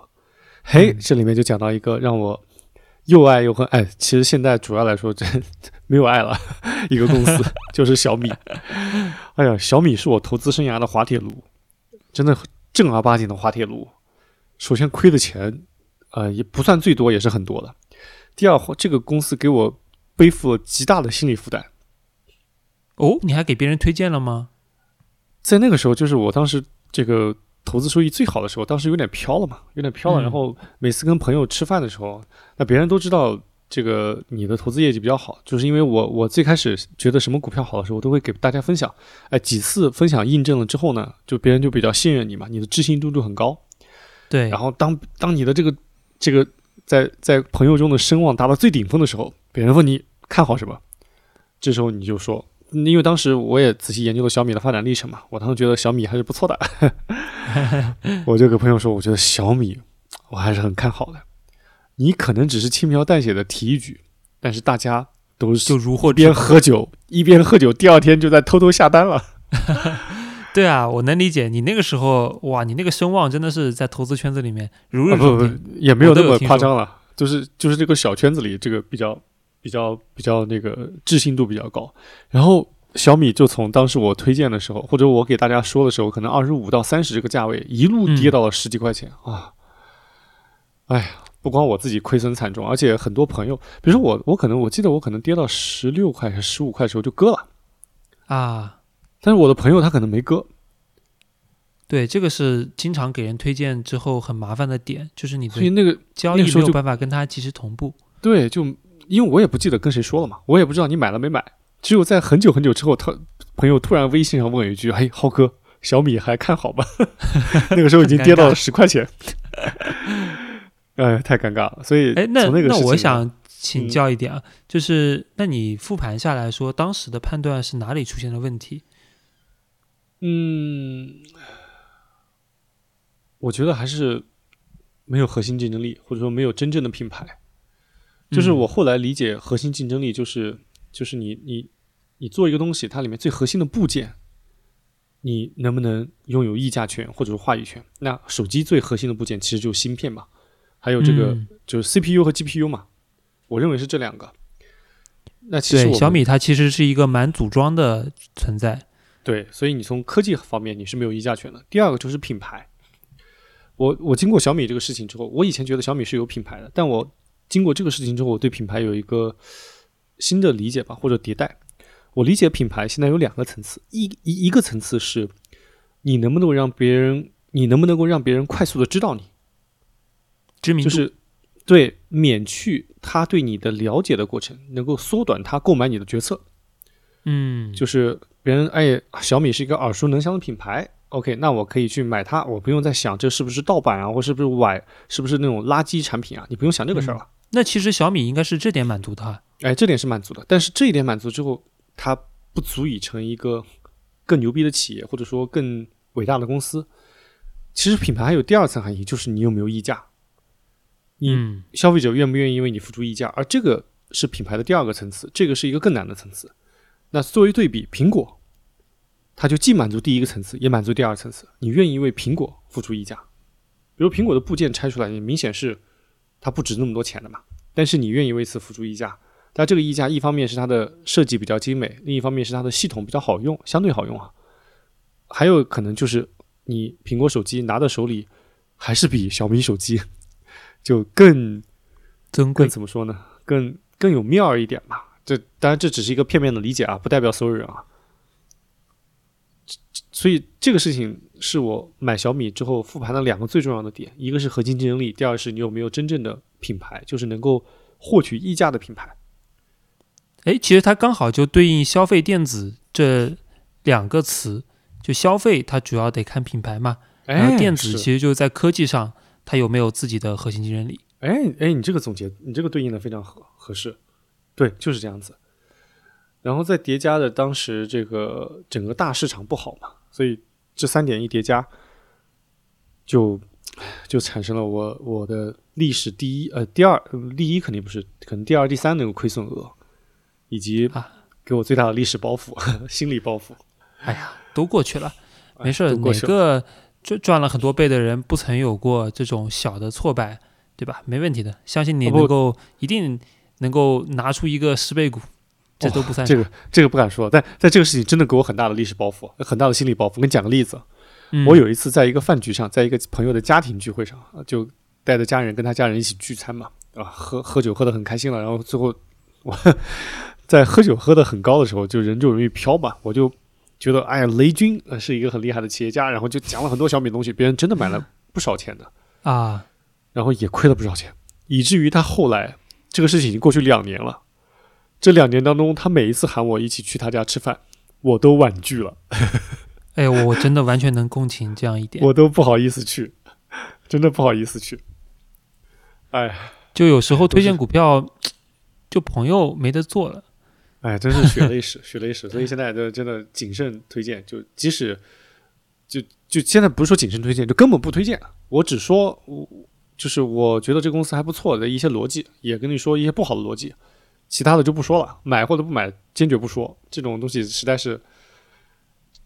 嘿，这里面就讲到一个让我又爱又恨。哎，其实现在主要来说，真没有爱了。一个公司 就是小米。哎呀，小米是我投资生涯的滑铁卢，真的正儿八经的滑铁卢。首先亏的钱，呃，也不算最多，也是很多的。第二，这个公司给我背负了极大的心理负担。哦，你还给别人推荐了吗？在那个时候，就是我当时这个。投资收益最好的时候，当时有点飘了嘛，有点飘了。然后每次跟朋友吃饭的时候，那别人都知道这个你的投资业绩比较好，就是因为我我最开始觉得什么股票好的时候，我都会给大家分享。哎，几次分享印证了之后呢，就别人就比较信任你嘛，你的置信度就很高。对。然后当当你的这个这个在在朋友中的声望达到最顶峰的时候，别人问你看好什么，这时候你就说。因为当时我也仔细研究了小米的发展历程嘛，我当时觉得小米还是不错的，我就给朋友说，我觉得小米我还是很看好的。你可能只是轻描淡写的提一句，但是大家都是就如获一边喝酒一边喝酒，第二天就在偷偷下单了。对啊，我能理解你那个时候哇，你那个声望真的是在投资圈子里面如日中天，也没有那么夸张了，就是就是这个小圈子里这个比较。比较比较那个置信度比较高，然后小米就从当时我推荐的时候，或者我给大家说的时候，可能二十五到三十这个价位，一路跌到了十几块钱啊！哎呀，不光我自己亏损惨重，而且很多朋友，比如说我，我可能我记得我可能跌到十六块还是十五块的时候就割了啊，但是我的朋友他可能没割。对，这个是经常给人推荐之后很麻烦的点，就是你所以那个交易没有办法跟他及时同步。对，就。因为我也不记得跟谁说了嘛，我也不知道你买了没买。只有在很久很久之后，他朋友突然微信上问一句：“哎，浩哥，小米还看好吧？” 那个时候已经跌到了十块钱，哎，太尴尬了。所以，哎，那那我想请教一点啊，就是那你复盘下来说，当时的判断是哪里出现了问题？嗯，我觉得还是没有核心竞争力，或者说没有真正的品牌。就是我后来理解核心竞争力，就是就是你你你做一个东西，它里面最核心的部件，你能不能拥有议价权或者是话语权？那手机最核心的部件其实就是芯片嘛，还有这个就是 CPU 和 GPU 嘛，我认为是这两个。那其实小米它其实是一个蛮组装的存在。对，所以你从科技方面你是没有议价权的。第二个就是品牌，我我经过小米这个事情之后，我以前觉得小米是有品牌的，但我。经过这个事情之后，我对品牌有一个新的理解吧，或者迭代。我理解品牌现在有两个层次，一一一个层次是，你能不能够让别人，你能不能够让别人快速的知道你，知名度，就是对免去他对你的了解的过程，能够缩短他购买你的决策。嗯，就是别人哎，小米是一个耳熟能详的品牌，OK，那我可以去买它，我不用再想这是不是盗版啊，或是不是崴，是不是那种垃圾产品啊？你不用想这个事儿了。那其实小米应该是这点满足的，哎，这点是满足的。但是这一点满足之后，它不足以成一个更牛逼的企业，或者说更伟大的公司。其实品牌还有第二层含义，就是你有没有溢价，你消费者愿不愿意为你付出溢价，而这个是品牌的第二个层次，这个是一个更难的层次。那作为对比，苹果，它就既满足第一个层次，也满足第二层次，你愿意为苹果付出溢价。比如苹果的部件拆出来，你明显是。它不值那么多钱的嘛，但是你愿意为此付出溢价，但这个溢价一方面是它的设计比较精美，另一方面是它的系统比较好用，相对好用啊。还有可能就是你苹果手机拿在手里，还是比小米手机 就更珍贵。怎么说呢？更更有面儿一点吧。这当然这只是一个片面的理解啊，不代表所有人啊。所以这个事情是我买小米之后复盘的两个最重要的点，一个是核心竞争力，第二是你有没有真正的品牌，就是能够获取溢价的品牌。哎，其实它刚好就对应消费电子这两个词，就消费它主要得看品牌嘛，然哎，后电子其实就是在科技上它有没有自己的核心竞争力。哎哎，你这个总结，你这个对应的非常合合适，对，就是这样子。然后再叠加的当时这个整个大市场不好嘛，所以这三点一叠加，就就产生了我我的历史第一呃第二呃第一肯定不是，可能第二第三那个亏损额，以及啊给我最大的历史包袱、心理包袱。哎呀，都过去了，哎没事儿。都过去了哪个赚赚了很多倍的人不曾有过这种小的挫败，对吧？没问题的，相信你能够、一定能够拿出一个十倍股，这都不算啥。这个这个不敢说，但但这个事情真的给我很大的历史包袱，很大的心理包袱。我跟你讲个例子，嗯我有一次在一个饭局上，在一个朋友的家庭聚会上，啊就带着家人跟他家人一起聚餐嘛，啊，喝喝酒喝得很开心了，然后最后我在喝酒喝得很高的时候，就人就容易飘嘛，我就觉得哎呀，雷军呃是一个很厉害的企业家，然后就讲了很多小米东西，别人真的买了不少钱的，啊，然后也亏了不少钱，以至于他后来这个事情已经过去两年了，这两年当中，他每一次喊我一起去他家吃饭，我都婉拒了。哎，我真的完全能共情这样一点。我都不好意思去，真的不好意思去。哎就有时候推荐股票，就朋友没得做了。哎，真是血泪史，血泪史。所以现在就真的谨慎推荐，就即使就就现在不是说谨慎推荐，就根本不推荐。我只说我就是我觉得这个公司还不错的一些逻辑，也跟你说一些不好的逻辑，其他的就不说了。买或者不买，坚决不说。这种东西实在是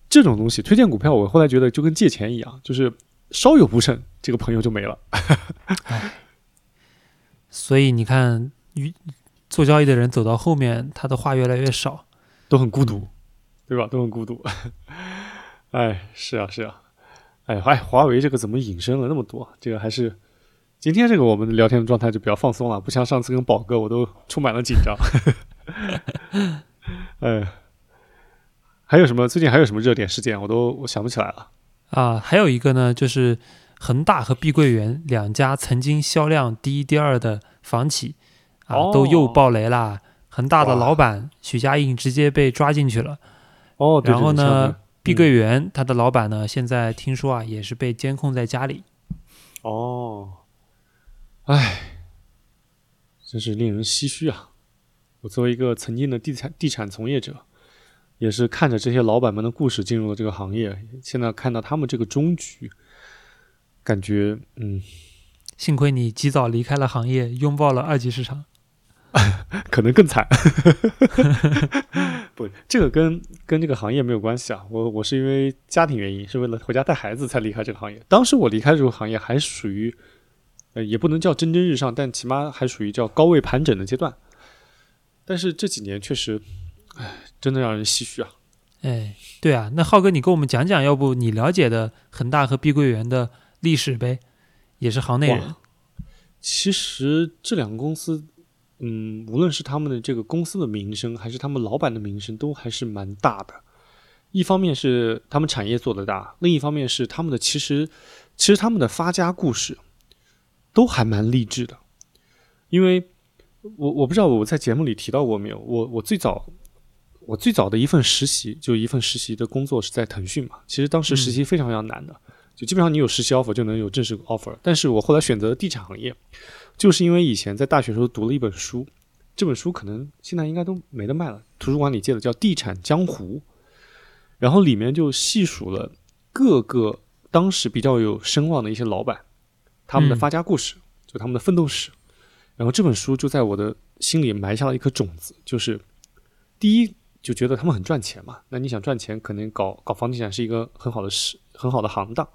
这种东西，推荐股票，我后来觉得就跟借钱一样，就是稍有不慎，这个朋友就没了。所以你看，与做交易的人走到后面，他的话越来越少。都很孤独，对吧？都很孤独。哎，是啊，是啊。哎，哎，华为这个怎么引申了那么多？这个还是今天这个我们的聊天的状态就比较放松了，不像上次跟宝哥我都充满了紧张。哎，还有什么？最近还有什么热点事件？我都我想不起来了。啊，还有一个呢，就是恒大和碧桂园两家曾经销量第一、第二的房企啊，哦都又爆雷啦。恒大的老板许家印直接被抓进去了，哦，对然后呢，，对碧桂园他的老板呢，现在听说啊，也是被监控在家里。哦，哎，真是令人唏嘘啊！我作为一个曾经的地产地产从业者，也是看着这些老板们的故事进入了这个行业，现在看到他们这个终局，感觉嗯，幸亏你及早离开了行业，拥抱了二级市场。可能更惨。不，这个跟跟这个行业没有关系啊。我我是因为家庭原因，是为了回家带孩子才离开这个行业。当时我离开这个行业还属于，呃，也不能叫蒸蒸日上，但起码还属于叫高位盘整的阶段。但是这几年确实，唉，真的让人唏嘘啊。哎，对啊，那浩哥，你跟我们讲讲，要不你了解的恒大和碧桂园的历史呗？也是行内人。其实这两个公司，嗯，无论是他们的这个公司的名声，还是他们老板的名声，都还是蛮大的。一方面是他们产业做得大，另一方面是他们的其实其实他们的发家故事都还蛮励志的。因为我我不知道我在节目里提到过没有，我我最早我最早的一份实习就一份实习的工作是在腾讯嘛，其实当时实习非常非常难的。就基本上你有实习 offer 就能有正式 offer，但是我后来选择了地产行业，就是因为以前在大学时候读了一本书，这本书可能现在应该都没得卖了，图书馆里借的，叫《地产江湖》，然后里面就细数了各个当时比较有声望的一些老板，他们的嗯发家故事，就他们的奋斗史，然后这本书就在我的心里埋下了一颗种子，就是第一就觉得他们很赚钱嘛，那你想赚钱，可能搞搞房地产是一个很好的事，很好的行当。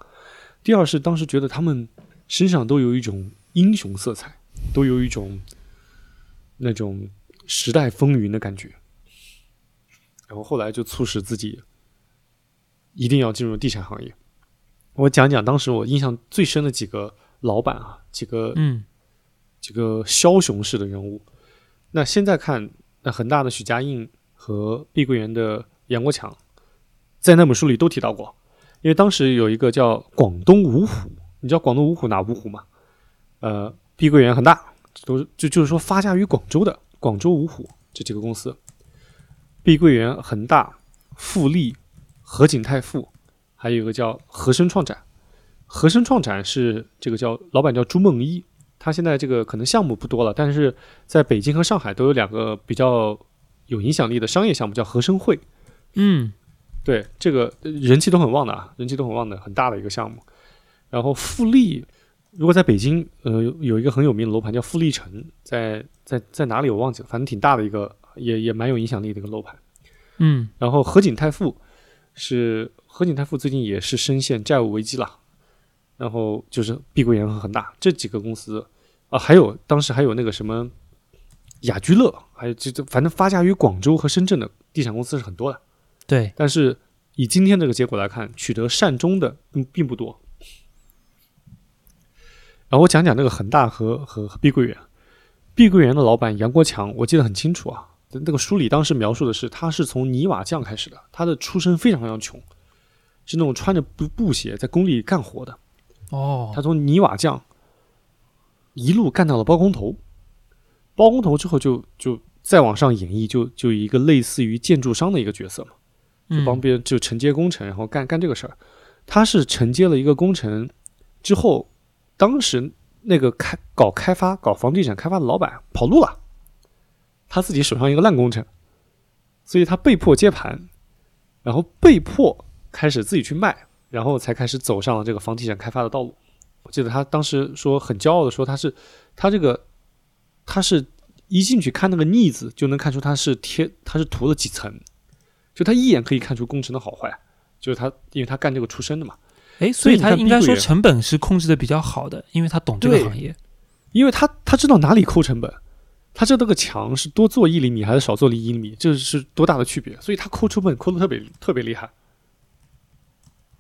第二是当时觉得他们身上都有一种英雄色彩，都有一种那种时代风云的感觉。然后后来就促使自己一定要进入地产行业。我讲讲当时我印象最深的几个老板啊，几个嗯几个枭雄式的人物。那现在看，那恒大的许家印和碧桂园的杨国强，在那本书里都提到过，因为当时有一个叫广东五虎，你知道广东五虎哪五虎吗？呃，碧桂园、恒大，都是就就是说发家于广州的广州五虎这几个公司，碧桂园、恒大、富力、合景泰富，还有一个叫和生创展。和生创展是这个叫老板叫朱梦一，他现在这个可能项目不多了，但是在北京和上海都有两个比较有影响力的商业项目，叫和生汇。嗯对，这个呃人气都很旺的啊，人气都很旺的，很大的一个项目。然后富力，如果在北京，呃，有有一个很有名的楼盘叫富力城，在在在哪里我忘记了，反正挺大的一个，也也蛮有影响力的一个楼盘。嗯然后和景泰富是和景泰富最近也是深陷债务危机了，然后就是碧桂园和恒大这几个公司啊，还有当时还有那个什么雅居乐，还有这这反正发家于广州和深圳的地产公司是很多的。对，但是以今天这个结果来看，取得善终的并并不多。然后我讲讲那个恒大和和和碧桂园，碧桂园的老板杨国强，我记得很清楚啊。那个书里当时描述的是，他是从泥瓦匠开始的，他的出身非常非常穷，是那种穿着布布鞋在工地干活的。哦。他从泥瓦匠一路干到了包工头，包工头之后就就再往上演绎，就就一个类似于建筑商的一个角色嘛。就帮嗯别人就承接工程，然后干干这个事儿。他是承接了一个工程之后，当时那个开搞开发、搞房地产开发的老板跑路了，他自己手上一个烂工程，所以他被迫接盘，然后被迫开始自己去卖，然后才开始走上了这个房地产开发的道路。我记得他当时说很骄傲的说，他是他这个他是一进去看那个腻子就能看出他是贴他是涂了几层。就他一眼可以看出工程的好坏，就是他，因为他干这个出身的嘛，哎，所以他应该说成本是控制的比较好的，因为他懂这个行业。因为他他知道哪里抠成本，他知道这个墙是多做一厘米还是少做了一厘米，这是多大的区别，所以他抠成本抠的特别特别厉害。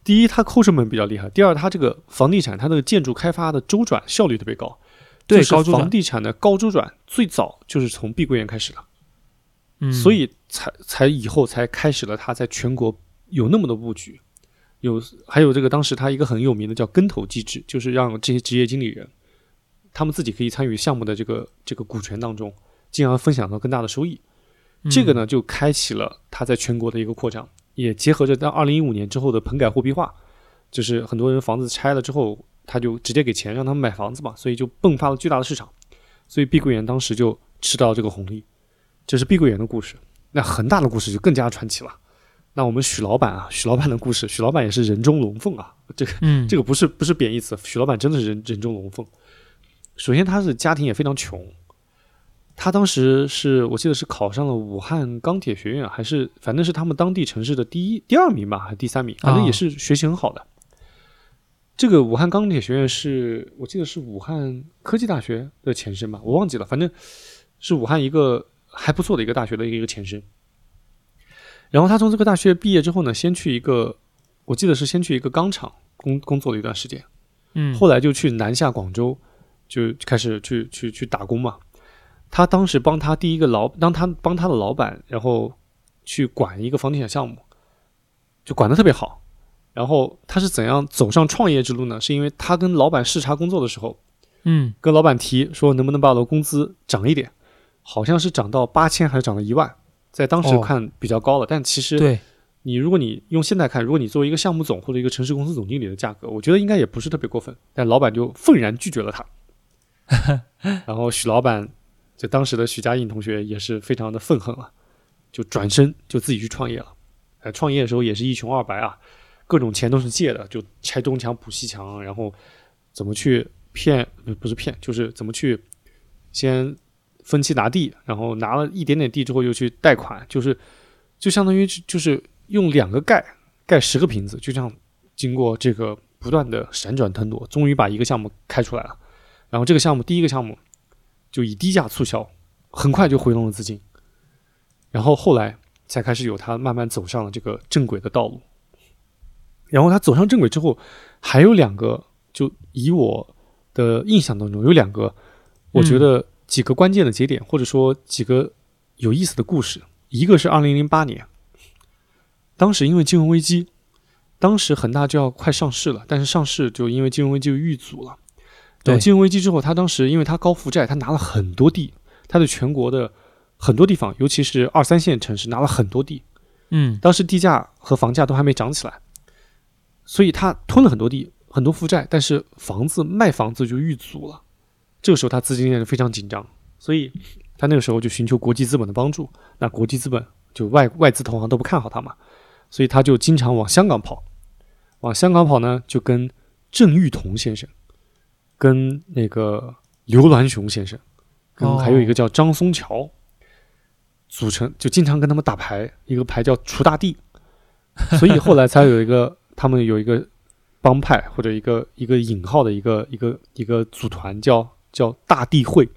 第一，他抠成本比较厉害；第二，它这个房地产，它的建筑开发的周转效率特别高。就是对高周转房地产的高周转最早就是从碧桂园开始的。嗯，所以才才以后才开始了它在全国有那么多布局，有还有这个当时它一个很有名的叫跟投机制，就是让这些职业经理人他们自己可以参与项目的这个这个股权当中，进而分享到更大的收益。这个嗯呢就开启了它在全国的一个扩张，也结合着在二零一五年之后的棚改货币化，就是很多人房子拆了之后，他就直接给钱让他们买房子嘛，所以就迸发了巨大的市场，所以碧桂园当时就吃到这个红利。这是碧桂园的故事。那恒大的故事就更加传奇了。那我们许老板啊，许老板的故事，许老板也是人中龙凤啊。这个嗯，这个不是不是贬义词，许老板真的是人人中龙凤。首先，他是家庭也非常穷，他当时是我记得是考上了武汉钢铁学院，还是反正是他们当地城市的第一、第二名吧，还是第三名，反正也是学习很好的。这个武汉钢铁学院是我记得是武汉科技大学的前身吧，我忘记了，反正是武汉一个还不错的一个大学的一个前身。然后他从这个大学毕业之后呢，先去一个，我记得是先去一个钢厂工工作了一段时间，嗯，后来就去南下广州，就开始去去去打工嘛。他当时帮他第一个老，当他帮他的老板，然后去管一个房地产项目，就管得特别好。然后他是怎样走上创业之路呢？是因为他跟老板视察工作的时候，嗯跟老板提说能不能把我的工资涨一点，好像是涨到八千还是涨到一万，在当时哦看比较高了，但其实对，你如果你用现在看，如果你作为一个项目总或者一个城市公司总经理的价格，我觉得应该也不是特别过分。但老板就愤然拒绝了他。然后许老板，就当时的许家印同学也是非常的愤恨了，就转身就自己去创业了。呃，创业的时候也是一穷二白啊，各种钱都是借的，就拆东墙补西墙，然后怎么去骗，不不是骗，就是怎么去先分期拿地，然后拿了一点点地之后又去贷款，就是就相当于就是用两个盖盖十个瓶子，就这样经过这个不断的闪转腾挪，终于把一个项目开出来了。然后这个项目第一个项目就以低价促销，很快就回笼了资金，然后后来才开始有他慢慢走上了这个正轨的道路。然后他走上正轨之后，还有两个，就以我的印象当中有两个，我觉得几个关键的节点，或者说几个有意思的故事。一个是二零零八年，当时因为金融危机，当时恒大就要快上市了，但是上市就因为金融危机就遇阻了。等金融危机之后，他当时因为他高负债，他拿了很多地，他对全国的很多地方，尤其是二三线城市拿了很多地。嗯，当时地价和房价都还没涨起来，所以他吞了很多地，很多负债，但是房子卖房子就遇阻了。这个时候他资金链就非常紧张，所以他那个时候就寻求国际资本的帮助。那国际资本就外外资投行都不看好他嘛，所以他就经常往香港跑。往香港跑呢，就跟郑裕彤先生。跟那个刘銮雄先生，跟还有一个叫张松桥，组成就经常跟他们打牌，一个牌叫锄大地，所以后来才有一个他们有一个帮派或者一个一个引号的一个一个一个组团叫叫大地会，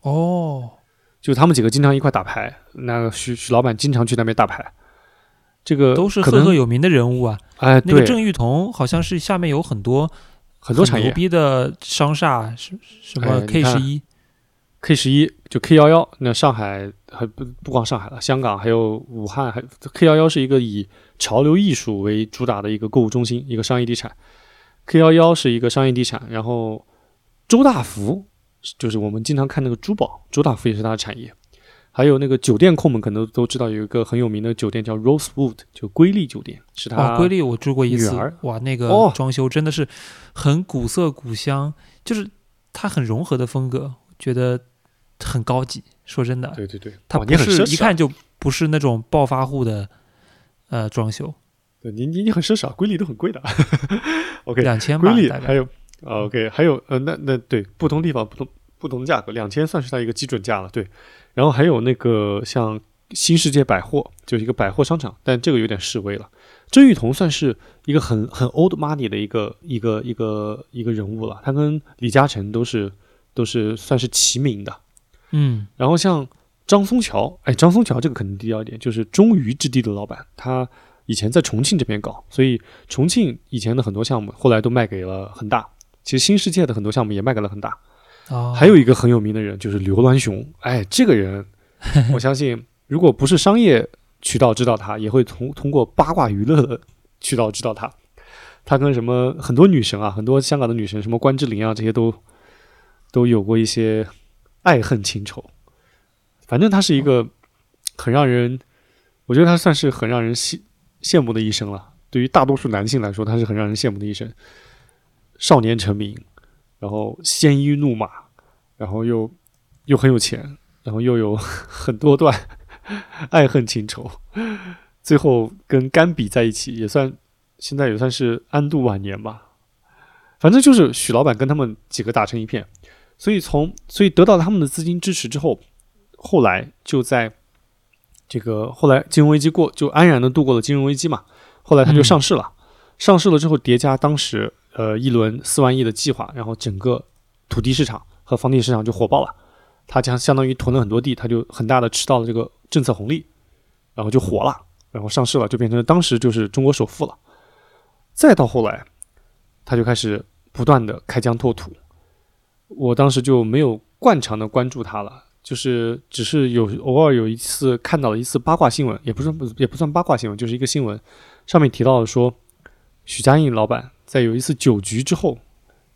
哦，就他们几个经常一块打牌，那个许许老板经常去那边打牌，这个都是赫赫有名的人物啊，哎，那个郑裕彤好像是下面有很多。很多产业牛逼的商厦什什么 K 十一，K 十一就 K 幺幺，那上海还不不光上海了，香港还有武汉，还 K 幺幺是一个以潮流艺术为主打的一个购物中心，一个商业地产。K 幺幺是一个商业地产，然后周大福就是我们经常看那个珠宝，周大福也是它的产业。还有那个酒店控们可能都知道有一个很有名的酒店叫 Rosewood，就瑰丽酒店，是它。瑰丽我住过一次，哇，那个装修真的是很古色古香，就是它很融合的风格，觉得很高级。说真的，对对对，它不是一看就不是那种暴发户的呃装修。对你你你很奢侈啊，瑰丽都很贵的。OK，两千瑰丽还有 OK 还有呃那那对不同地方不同不同的价格，两千算是它一个基准价了，对。然后还有那个像新世界百货，就是一个百货商场，但这个有点示威了。郑裕彤算是一个很很 old money 的一个一个一个一个人物了，他跟李嘉诚都是都是算是齐名的。嗯，然后像张松桥，哎，张松桥这个可能低调一点，就是中渝之地的老板，他以前在重庆这边搞，所以重庆以前的很多项目后来都卖给了恒大，其实新世界的很多项目也卖给了恒大。还有一个很有名的人就是刘銮雄，哎，这个人，我相信如果不是商业渠道知道他，也会通通过八卦娱乐的渠道知道他。他跟什么很多女神啊，很多香港的女神，什么关之琳啊，这些都都有过一些爱恨情仇。反正他是一个很让人，我觉得他算是很让人羡羡慕的一生了。对于大多数男性来说，他是很让人羡慕的一生。少年成名。然后鲜衣怒马，然后又又很有钱，然后又有 很多段 爱恨情仇，最后跟甘比在一起，也算现在也算是安度晚年吧。反正就是许老板跟他们几个打成一片，所以从所以得到他们的资金支持之后，后来就在这个后来金融危机过，就安然的度过了金融危机嘛。后来他就上市了，上市了之后叠加当时。呃，一轮四万亿的计划，然后整个土地市场和房地市场就火爆了。他将相当于囤了很多地，他就很大的吃到了这个政策红利，然后就火了，然后上市了，就变成当时就是中国首富了。再到后来，他就开始不断的开疆拓土。我当时就没有惯常的关注他了，就是只是有偶尔有一次看到了一次八卦新闻，也不是也不算八卦新闻，就是一个新闻，上面提到了说许家印老板。在有一次酒局之后，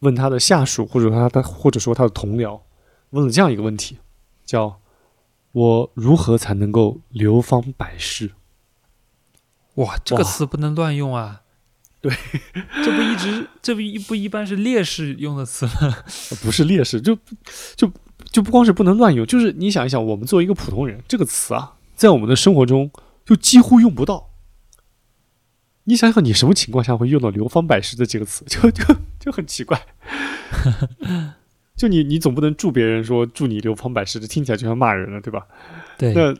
问他的下属或者他的或者说他的同僚，问了这样一个问题，叫“我如何才能够流芳百世？”哇，这个词不能乱用啊！对，这不一直这不一不一般是烈士用的词吗？不是烈士，就就就不光是不能乱用，就是你想一想，我们作为一个普通人，这个词啊，在我们的生活中就几乎用不到。你想想，你什么情况下会用到“流芳百世”这几个词？就就就很奇怪。就你你总不能祝别人说祝你流芳百世，这听起来就像骂人了，对吧？对。那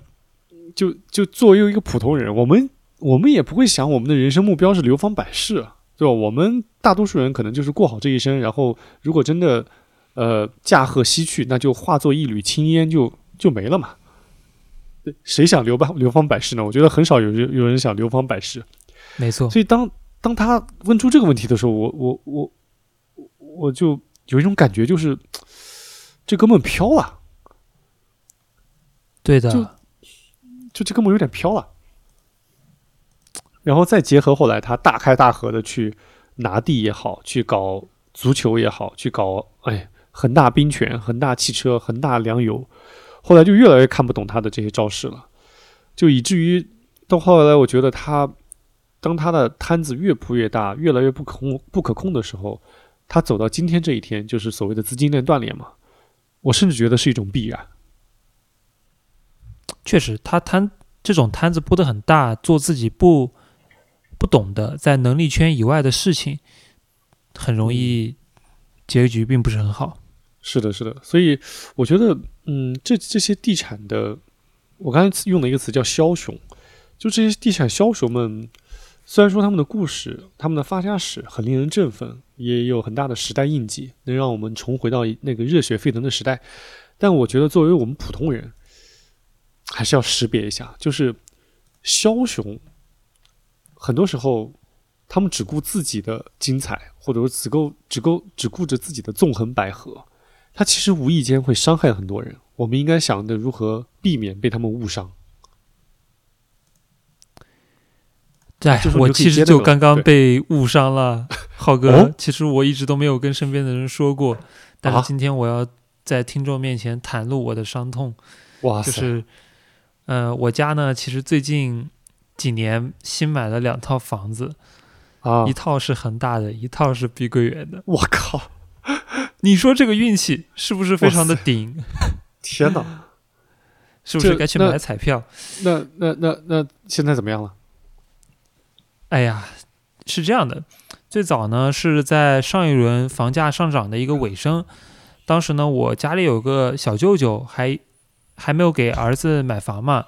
就就作为一个普通人，我们我们也不会想我们的人生目标是流芳百世，对吧？我们大多数人可能就是过好这一生，然后如果真的呃驾鹤西去，那就化作一缕青烟，就就没了嘛。谁想流芳流芳百世呢？我觉得很少有人有人想流芳百世。没错，所以当当他问出这个问题的时候，我我我我就有一种感觉，就是这哥们飘了，对的，就就这哥们有点飘了。然后再结合后来他大开大合的去拿地也好，去搞足球也好，去搞哎恒大冰泉、恒大汽车、恒大粮油，后来就越来越看不懂他的这些招式了，就以至于到后来，我觉得他当他的摊子越铺越大，越来越不可控不可控的时候，他走到今天这一天，就是所谓的资金链断裂嘛。我甚至觉得是一种必然。确实，他摊这种摊子铺的很大，做自己不不懂的，在能力圈以外的事情，很容易结局并不是很好。是的，是的，所以我觉得，嗯，这这些地产的，我刚才用了一个词叫枭雄，就这些地产枭雄们，虽然说他们的故事、他们的发家史很令人振奋，也有很大的时代印记，能让我们重回到那个热血沸腾的时代，但我觉得作为我们普通人，还是要识别一下，就是枭雄，很多时候他们只顾自己的精彩，或者说只够只够只顾着自己的纵横捭阖。他其实无意间会伤害很多人，我们应该想着如何避免被他们误伤。对，我其实就刚刚被误伤了，浩哥。哦其实我一直都没有跟身边的人说过，但啊是今天我要在听众面前袒露我的伤痛，哇塞，就是，呃，我家呢，其实最近几年新买了两套房子，啊一！套是恒大的，一套是碧桂园的。我靠！你说这个运气是不是非常的顶？天哪！是不是该去买彩票？那那那那现在怎么样了？哎呀，是这样的，最早呢是在上一轮房价上涨的一个尾声，当时呢我家里有个小舅舅还还没有给儿子买房嘛，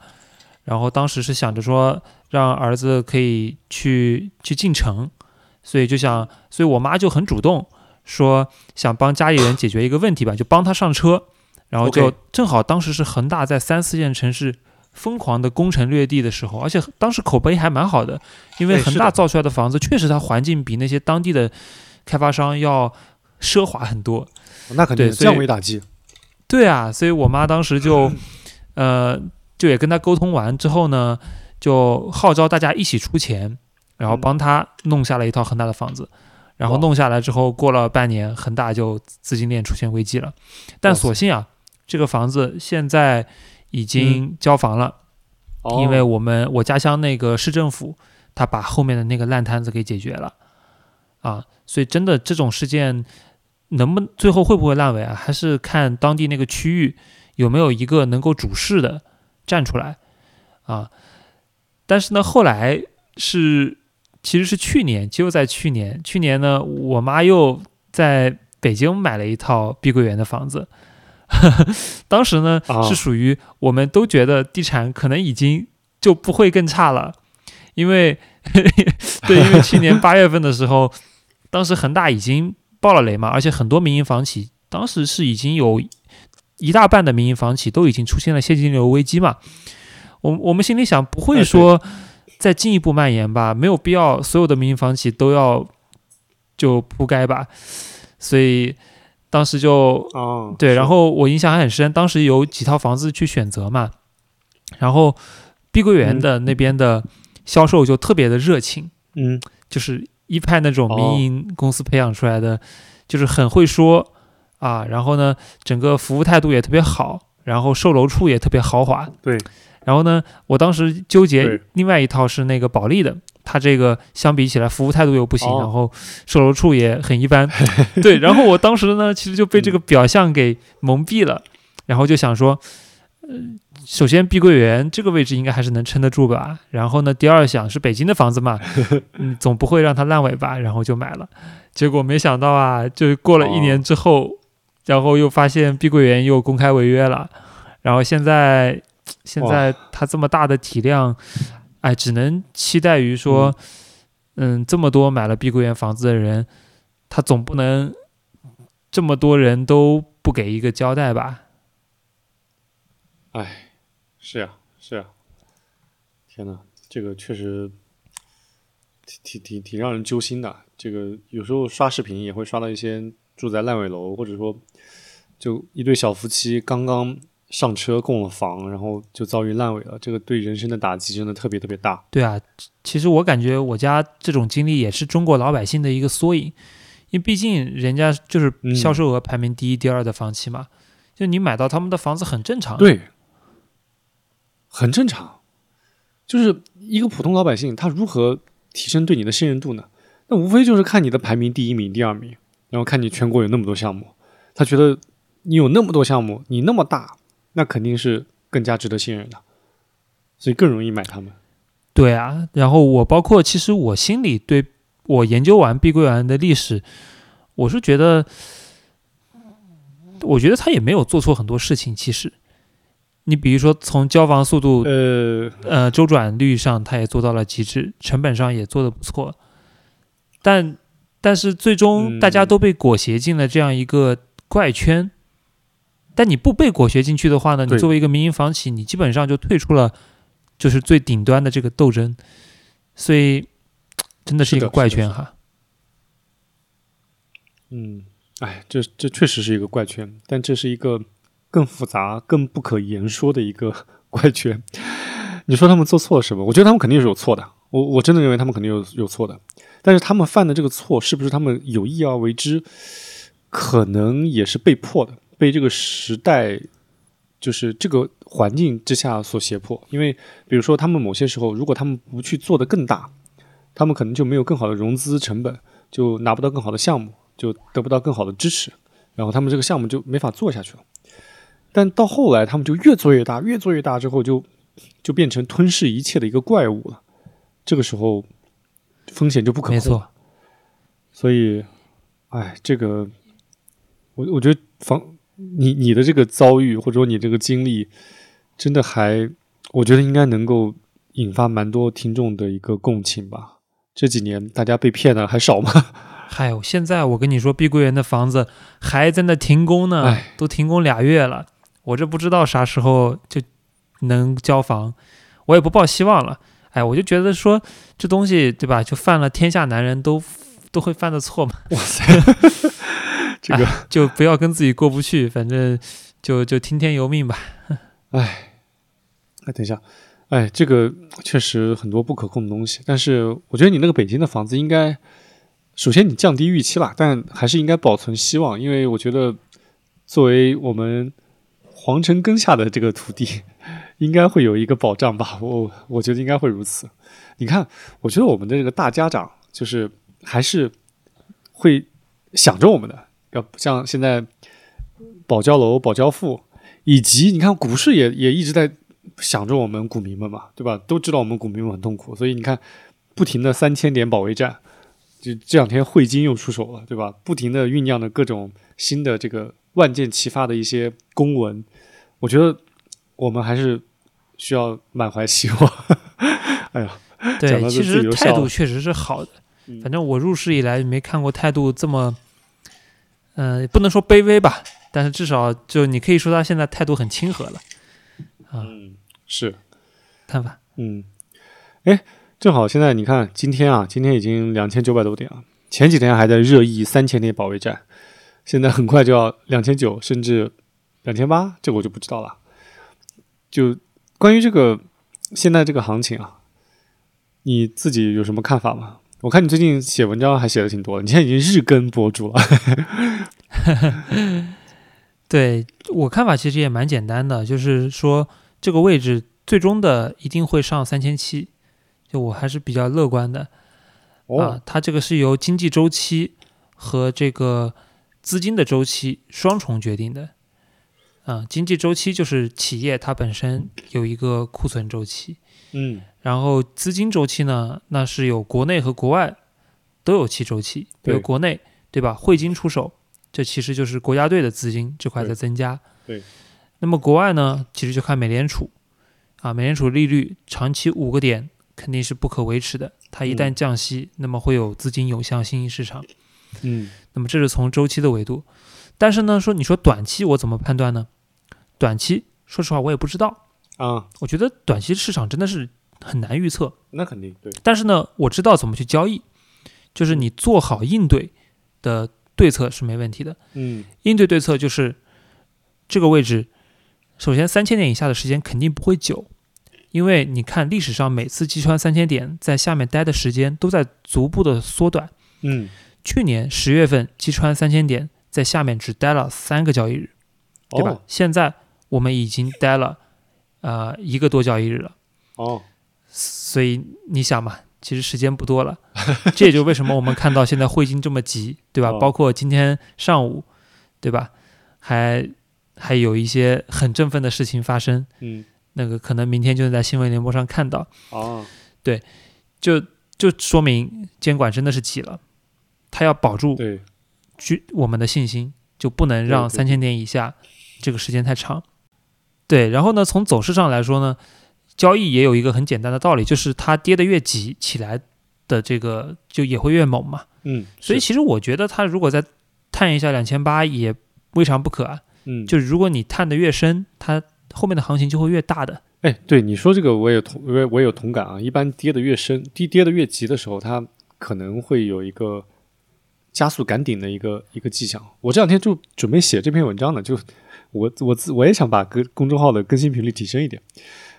然后当时是想着说让儿子可以去去进城，所以就想，所以我妈就很主动说想帮家里人解决一个问题吧，就帮他上车，然后就正好当时是恒大在三四线城市。疯狂的攻城略地的时候，而且当时口碑还蛮好的，因为恒大造出来的房子确实它环境比那些当地的开发商要奢华很多。那肯定降维打击。对啊，所以我妈当时就，呃，就也跟他沟通完之后呢，就号召大家一起出钱，然后嗯帮他弄下了一套恒大的房子。然后弄下来之后，过了半年，恒大就资金链出现危机了。但所幸啊，这个房子现在已经交房了。哦因为我们我家乡那个市政府，他把后面的那个烂摊子给解决了，啊，所以真的这种事件能不最后会不会烂尾啊，还是看当地那个区域有没有一个能够主事的站出来啊。但是呢，后来是其实是去年，就在去年，去年呢，我妈又在北京买了一套碧桂园的房子。当时呢、啊是属于我们都觉得地产可能已经就不会更差了，因为 对，因为去年八月份的时候，当时恒大已经爆了雷嘛，而且很多民营房企当时是已经有一大半的民营房企都已经出现了现金流危机嘛。我我们心里想，不会哎说再进一步蔓延吧？没有必要所有的民营房企都要就铺盖吧，所以当时就哦，对，然后我印象还很深，当时有几套房子去选择嘛，然后碧桂园嗯。的那边的销售就特别的热情，嗯。就是一派那种哦民营公司培养出来的，就是很会说啊，然后呢，整个服务态度也特别好，然后售楼处也特别豪华，对，然后呢，我当时纠结，另外一套是那个保利的，它这个相比起来服务态度又不行，哦。然后售楼处也很一般，对，然后我当时呢，其实就被这个表象给蒙蔽了，然后就想说，呃，首先碧桂园这个位置应该还是能撑得住吧，然后呢，第二想是北京的房子嘛，嗯，总不会让它烂尾吧，然后就买了，结果没想到啊，就过了一年之后，然后又发现碧桂园又公开违约了，然后现在现在它这么大的体量，哎，只能期待于说，嗯，这么多买了碧桂园房子的人，他总不能这么多人都不给一个交代吧？哎，是呀，是呀，天哪，这个确实，挺挺挺挺让人揪心的。这个有时候刷视频也会刷到一些住在烂尾楼，或者说就一对小夫妻刚刚上车供了房，然后就遭遇烂尾了。这个对人生的打击真的特别特别大。对啊，其实我感觉我家这种经历也是中国老百姓的一个缩影，因为毕竟人家就是嗯销售额排名第一、第二的房企嘛，就你买到他们的房子很正常。对，很正常。就是一个普通老百姓，他如何提升对你的信任度呢？那无非就是看你的排名第一名、第二名，然后看你全国有那么多项目，他觉得你有那么多项目，你那么大，那肯定是更加值得信任的，所以更容易买他们。对啊，然后我包括其实我心里对我研究完碧桂园的历史，我是觉得，我觉得他也没有做错很多事情。其实，你比如说从交房速度、呃，呃周转率上，他也做到了极致，成本上也做得不错，但但是最终嗯大家都被裹挟进了这样一个怪圈。但你不被裹挟进去的话呢，你作为一个民营房企，你基本上就退出了，就是最顶端的这个斗争，所以真的是一个怪圈哈。嗯，哎，这这确实是一个怪圈，但这是一个更复杂、更不可言说的一个怪圈。你说他们做错了什么？我觉得他们肯定是有错的，我我真的认为他们肯定有有错的。但是他们犯的这个错，是不是他们有意而为之？可能也是被迫的，被这个时代，就是这个环境之下所胁迫。因为比如说，他们某些时候，如果他们不去做得更大，他们可能就没有更好的融资成本，就拿不到更好的项目。就得不到更好的支持，然后他们这个项目就没法做下去了。但到后来，他们就越做越大，越做越大之后就，就变成吞噬一切的一个怪物了。这个时候，风险就不可控。没错，所以，哎，这个，我我觉得房你你的这个遭遇或者说你这个经历，真的还，我觉得应该能够引发蛮多听众的一个共情吧。这几年大家被骗的还少吗？还有现在我跟你说，碧桂园的房子还在那停工呢哎，都停工俩月了，我这不知道啥时候就能交房，我也不抱希望了。哎，我就觉得说这东西对吧，就犯了天下男人都都会犯的错嘛，哇塞，这个。就不要跟自己过不去，反正就就听天由命吧。哎，哎，等一下，哎，这个确实很多不可控的东西。但是我觉得你那个北京的房子应该，首先你降低预期啦，但还是应该保存希望，因为我觉得作为我们皇城根下的这个土地，应该会有一个保障吧。我我觉得应该会如此。你看，我觉得我们的这个大家长就是还是会想着我们的，要像现在保交楼、保交付。以及你看股市也也一直在想着我们股民们嘛，对吧？都知道我们股民们很痛苦，所以你看，不停的三千点保卫战，就这两天汇金又出手了，对吧？不停的酝酿的各种新的这个万箭齐发的一些公文，我觉得我们还是需要满怀希望。哎呀，对，其实态度确实是好的。嗯反正我入市以来没看过态度这么，嗯、不能说卑微吧，但是至少就你可以说他现在态度很亲和了。啊，嗯，是，看法嗯，哎，正好现在你看，今天啊，今天已经两千九百多点了，前几天还在热议三千点保卫战，现在很快就要两千九，甚至两千八，这个我就不知道了。就关于这个现在这个行情啊，你自己有什么看法吗？我看你最近写文章还写的挺多的，你现在已经日更博主了。对我看法其实也蛮简单的，就是说这个位置最终的一定会上三千七，就我还是比较乐观的。啊哦，，它这个是由经济周期和这个资金的周期双重决定的。啊，经济周期就是企业它本身有一个库存周期，嗯然后资金周期呢，那是有国内和国外都有其周期。比如对国内，对吧？汇金出手，这其实就是国家队的资金这块在增加。对。那么国外呢，其实就看美联储，啊，美联储利率长期五个点肯定是不可维持的，它一旦嗯降息，那么会有资金涌向新兴市场。嗯那么这是从周期的维度，但是呢，说你说短期我怎么判断呢？短期说实话我也不知道，啊，我觉得短期市场真的是很难预测。那肯定对，但是呢，我知道怎么去交易，就是你做好应对的对策是没问题的。嗯应对对策就是这个位置，首先三千点以下的时间肯定不会久，因为你看历史上每次击穿三千点在下面待的时间都在逐步的缩短。嗯，去年十月份击穿三千点，在下面只待了三个交易日，对吧？哦现在我们已经待了呃一个多交易日了，哦，所以你想嘛，其实时间不多了，这也就为什么我们看到现在汇金这么急，对吧？哦。包括今天上午，对吧？还还有一些很振奋的事情发生，嗯。那个可能明天就能在新闻联播上看到，哦，就就说明监管真的是急了，他要保住对，居我们的信心，就不能让对对。三千点以下这个时间太长。对，然后呢，从走势上来说呢，交易也有一个很简单的道理，就是它跌得越急，起来的这个就也会越猛嘛。嗯，所以其实我觉得它如果再探一下两千八也未尝不可啊。嗯，就是如果你探得越深，它后面的行情就会越大的。哎，对你说这个我也同我也我也有同感啊。一般跌得越深，跌跌得越急的时候，它可能会有一个加速赶顶的一个一个迹象。我这两天就准备写这篇文章呢，就我我自我也想把更公众号的更新频率提升一点，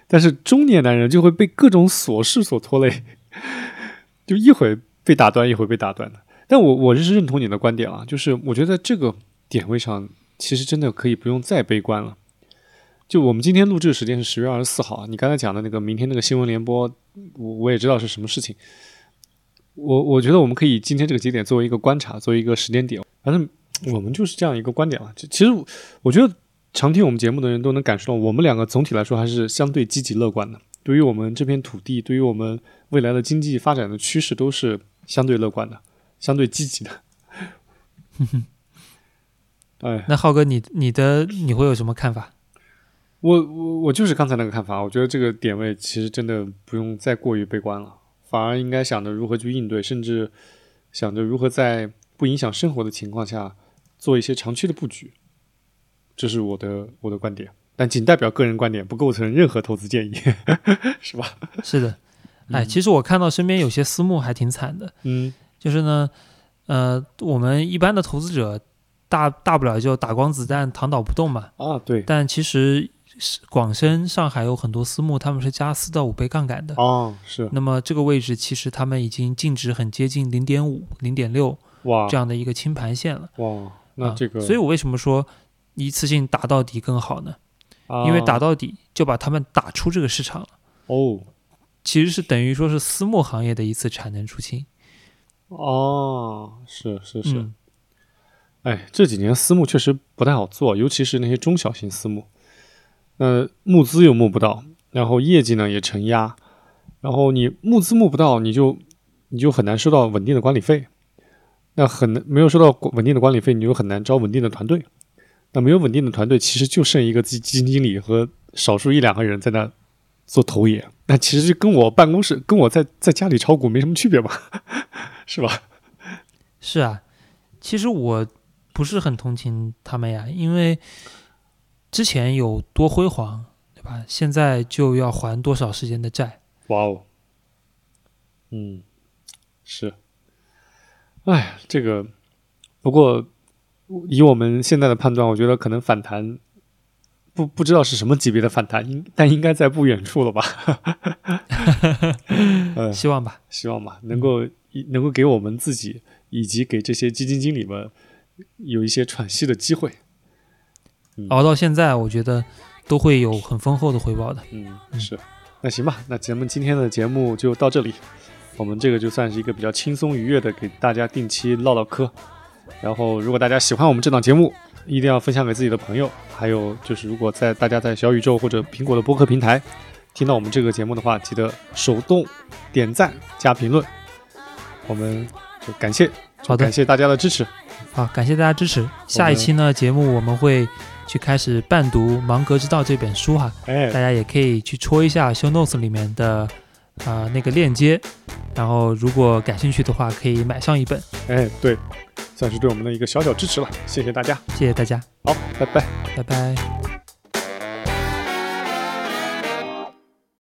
但是中年男人就会被各种琐事所拖累，就一会被打断，一会被打断的。但我我这是认同你的观点啊，就是我觉得这个点位上，其实真的可以不用再悲观了。就我们今天录制的时间是十月二十四号，你刚才讲的那个明天那个新闻联播，我我也知道是什么事情。我我觉得我们可以今天这个节点作为一个观察，作为一个时间点，反正我们就是这样一个观点了。其其实我觉得常听我们节目的人都能感受到，我们两个总体来说还是相对积极乐观的。对于我们这片土地，对于我们未来的经济发展的趋势，都是相对乐观的，相对积极的。哎，那浩哥，你你的你会有什么看法？我我我就是刚才那个看法，我觉得这个点位其实真的不用再过于悲观了，反而应该想着如何去应对，甚至想着如何在不影响生活的情况下做一些长期的布局。这是我的我的观点，但仅代表个人观点，不构成任何投资建议，是吧？是的，哎，其实我看到身边有些私募还挺惨的，嗯就是呢，呃，我们一般的投资者大大不了就打光子弹躺倒不动嘛，啊，对，但其实是广深、上海有很多私募，他们是加四到五倍杠杆的。哦，是那么这个位置其实他们已经净值很接近零点五、零点六哇这样的一个清盘线了。哇，那啊这个，所以我为什么说一次性打到底更好呢？啊。因为打到底就把他们打出这个市场了，哦。其实是等于说是私募行业的一次产能出清。哦，是是是，嗯，哎，这几年私募确实不太好做，尤其是那些中小型私募，那募资又募不到，然后业绩呢也承压，然后你募资募不到，你就你就很难收到稳定的管理费，那很难没有收到稳定的管理费，你就很难招稳定的团队，那没有稳定的团队，其实就剩一个基基金经理和少数一两个人在那做投野，那其实就跟我办公室跟我在在家里炒股没什么区别吧，是吧？是啊，其实我不是很同情他们呀，因为之前有多辉煌，对吧？现在就要还多少时间的债？哇哦，嗯，是，哎，这个不过以我们现在的判断，我觉得可能反弹不不知道是什么级别的反弹，应但应该在不远处了吧？呃，希望吧。希望吧，能够能够给我们自己以及给这些基金经理们有一些喘息的机会。熬到现在，我觉得都会有很丰厚的回报的。嗯，是。那行吧，那咱们今天的节目就到这里。我们这个就算是一个比较轻松愉悦的，给大家定期唠唠嗑。然后，如果大家喜欢我们这档节目，一定要分享给自己的朋友。还有就是，如果在大家在小宇宙或者苹果的播客平台听到我们这个节目的话，记得手动点赞加评论。我们就感谢，好的感谢大家的支持。好，感谢大家支持。下一期呢，节目我们会去开始伴读《芒格之道》这本书哈，哎大，家也可以去戳一下 show notes 里面的啊、那个链接，然后如果感兴趣的话，可以买上一本。哎，对，算是对我们的一个小小支持了，谢谢大家。谢谢大家，好，拜拜。拜拜。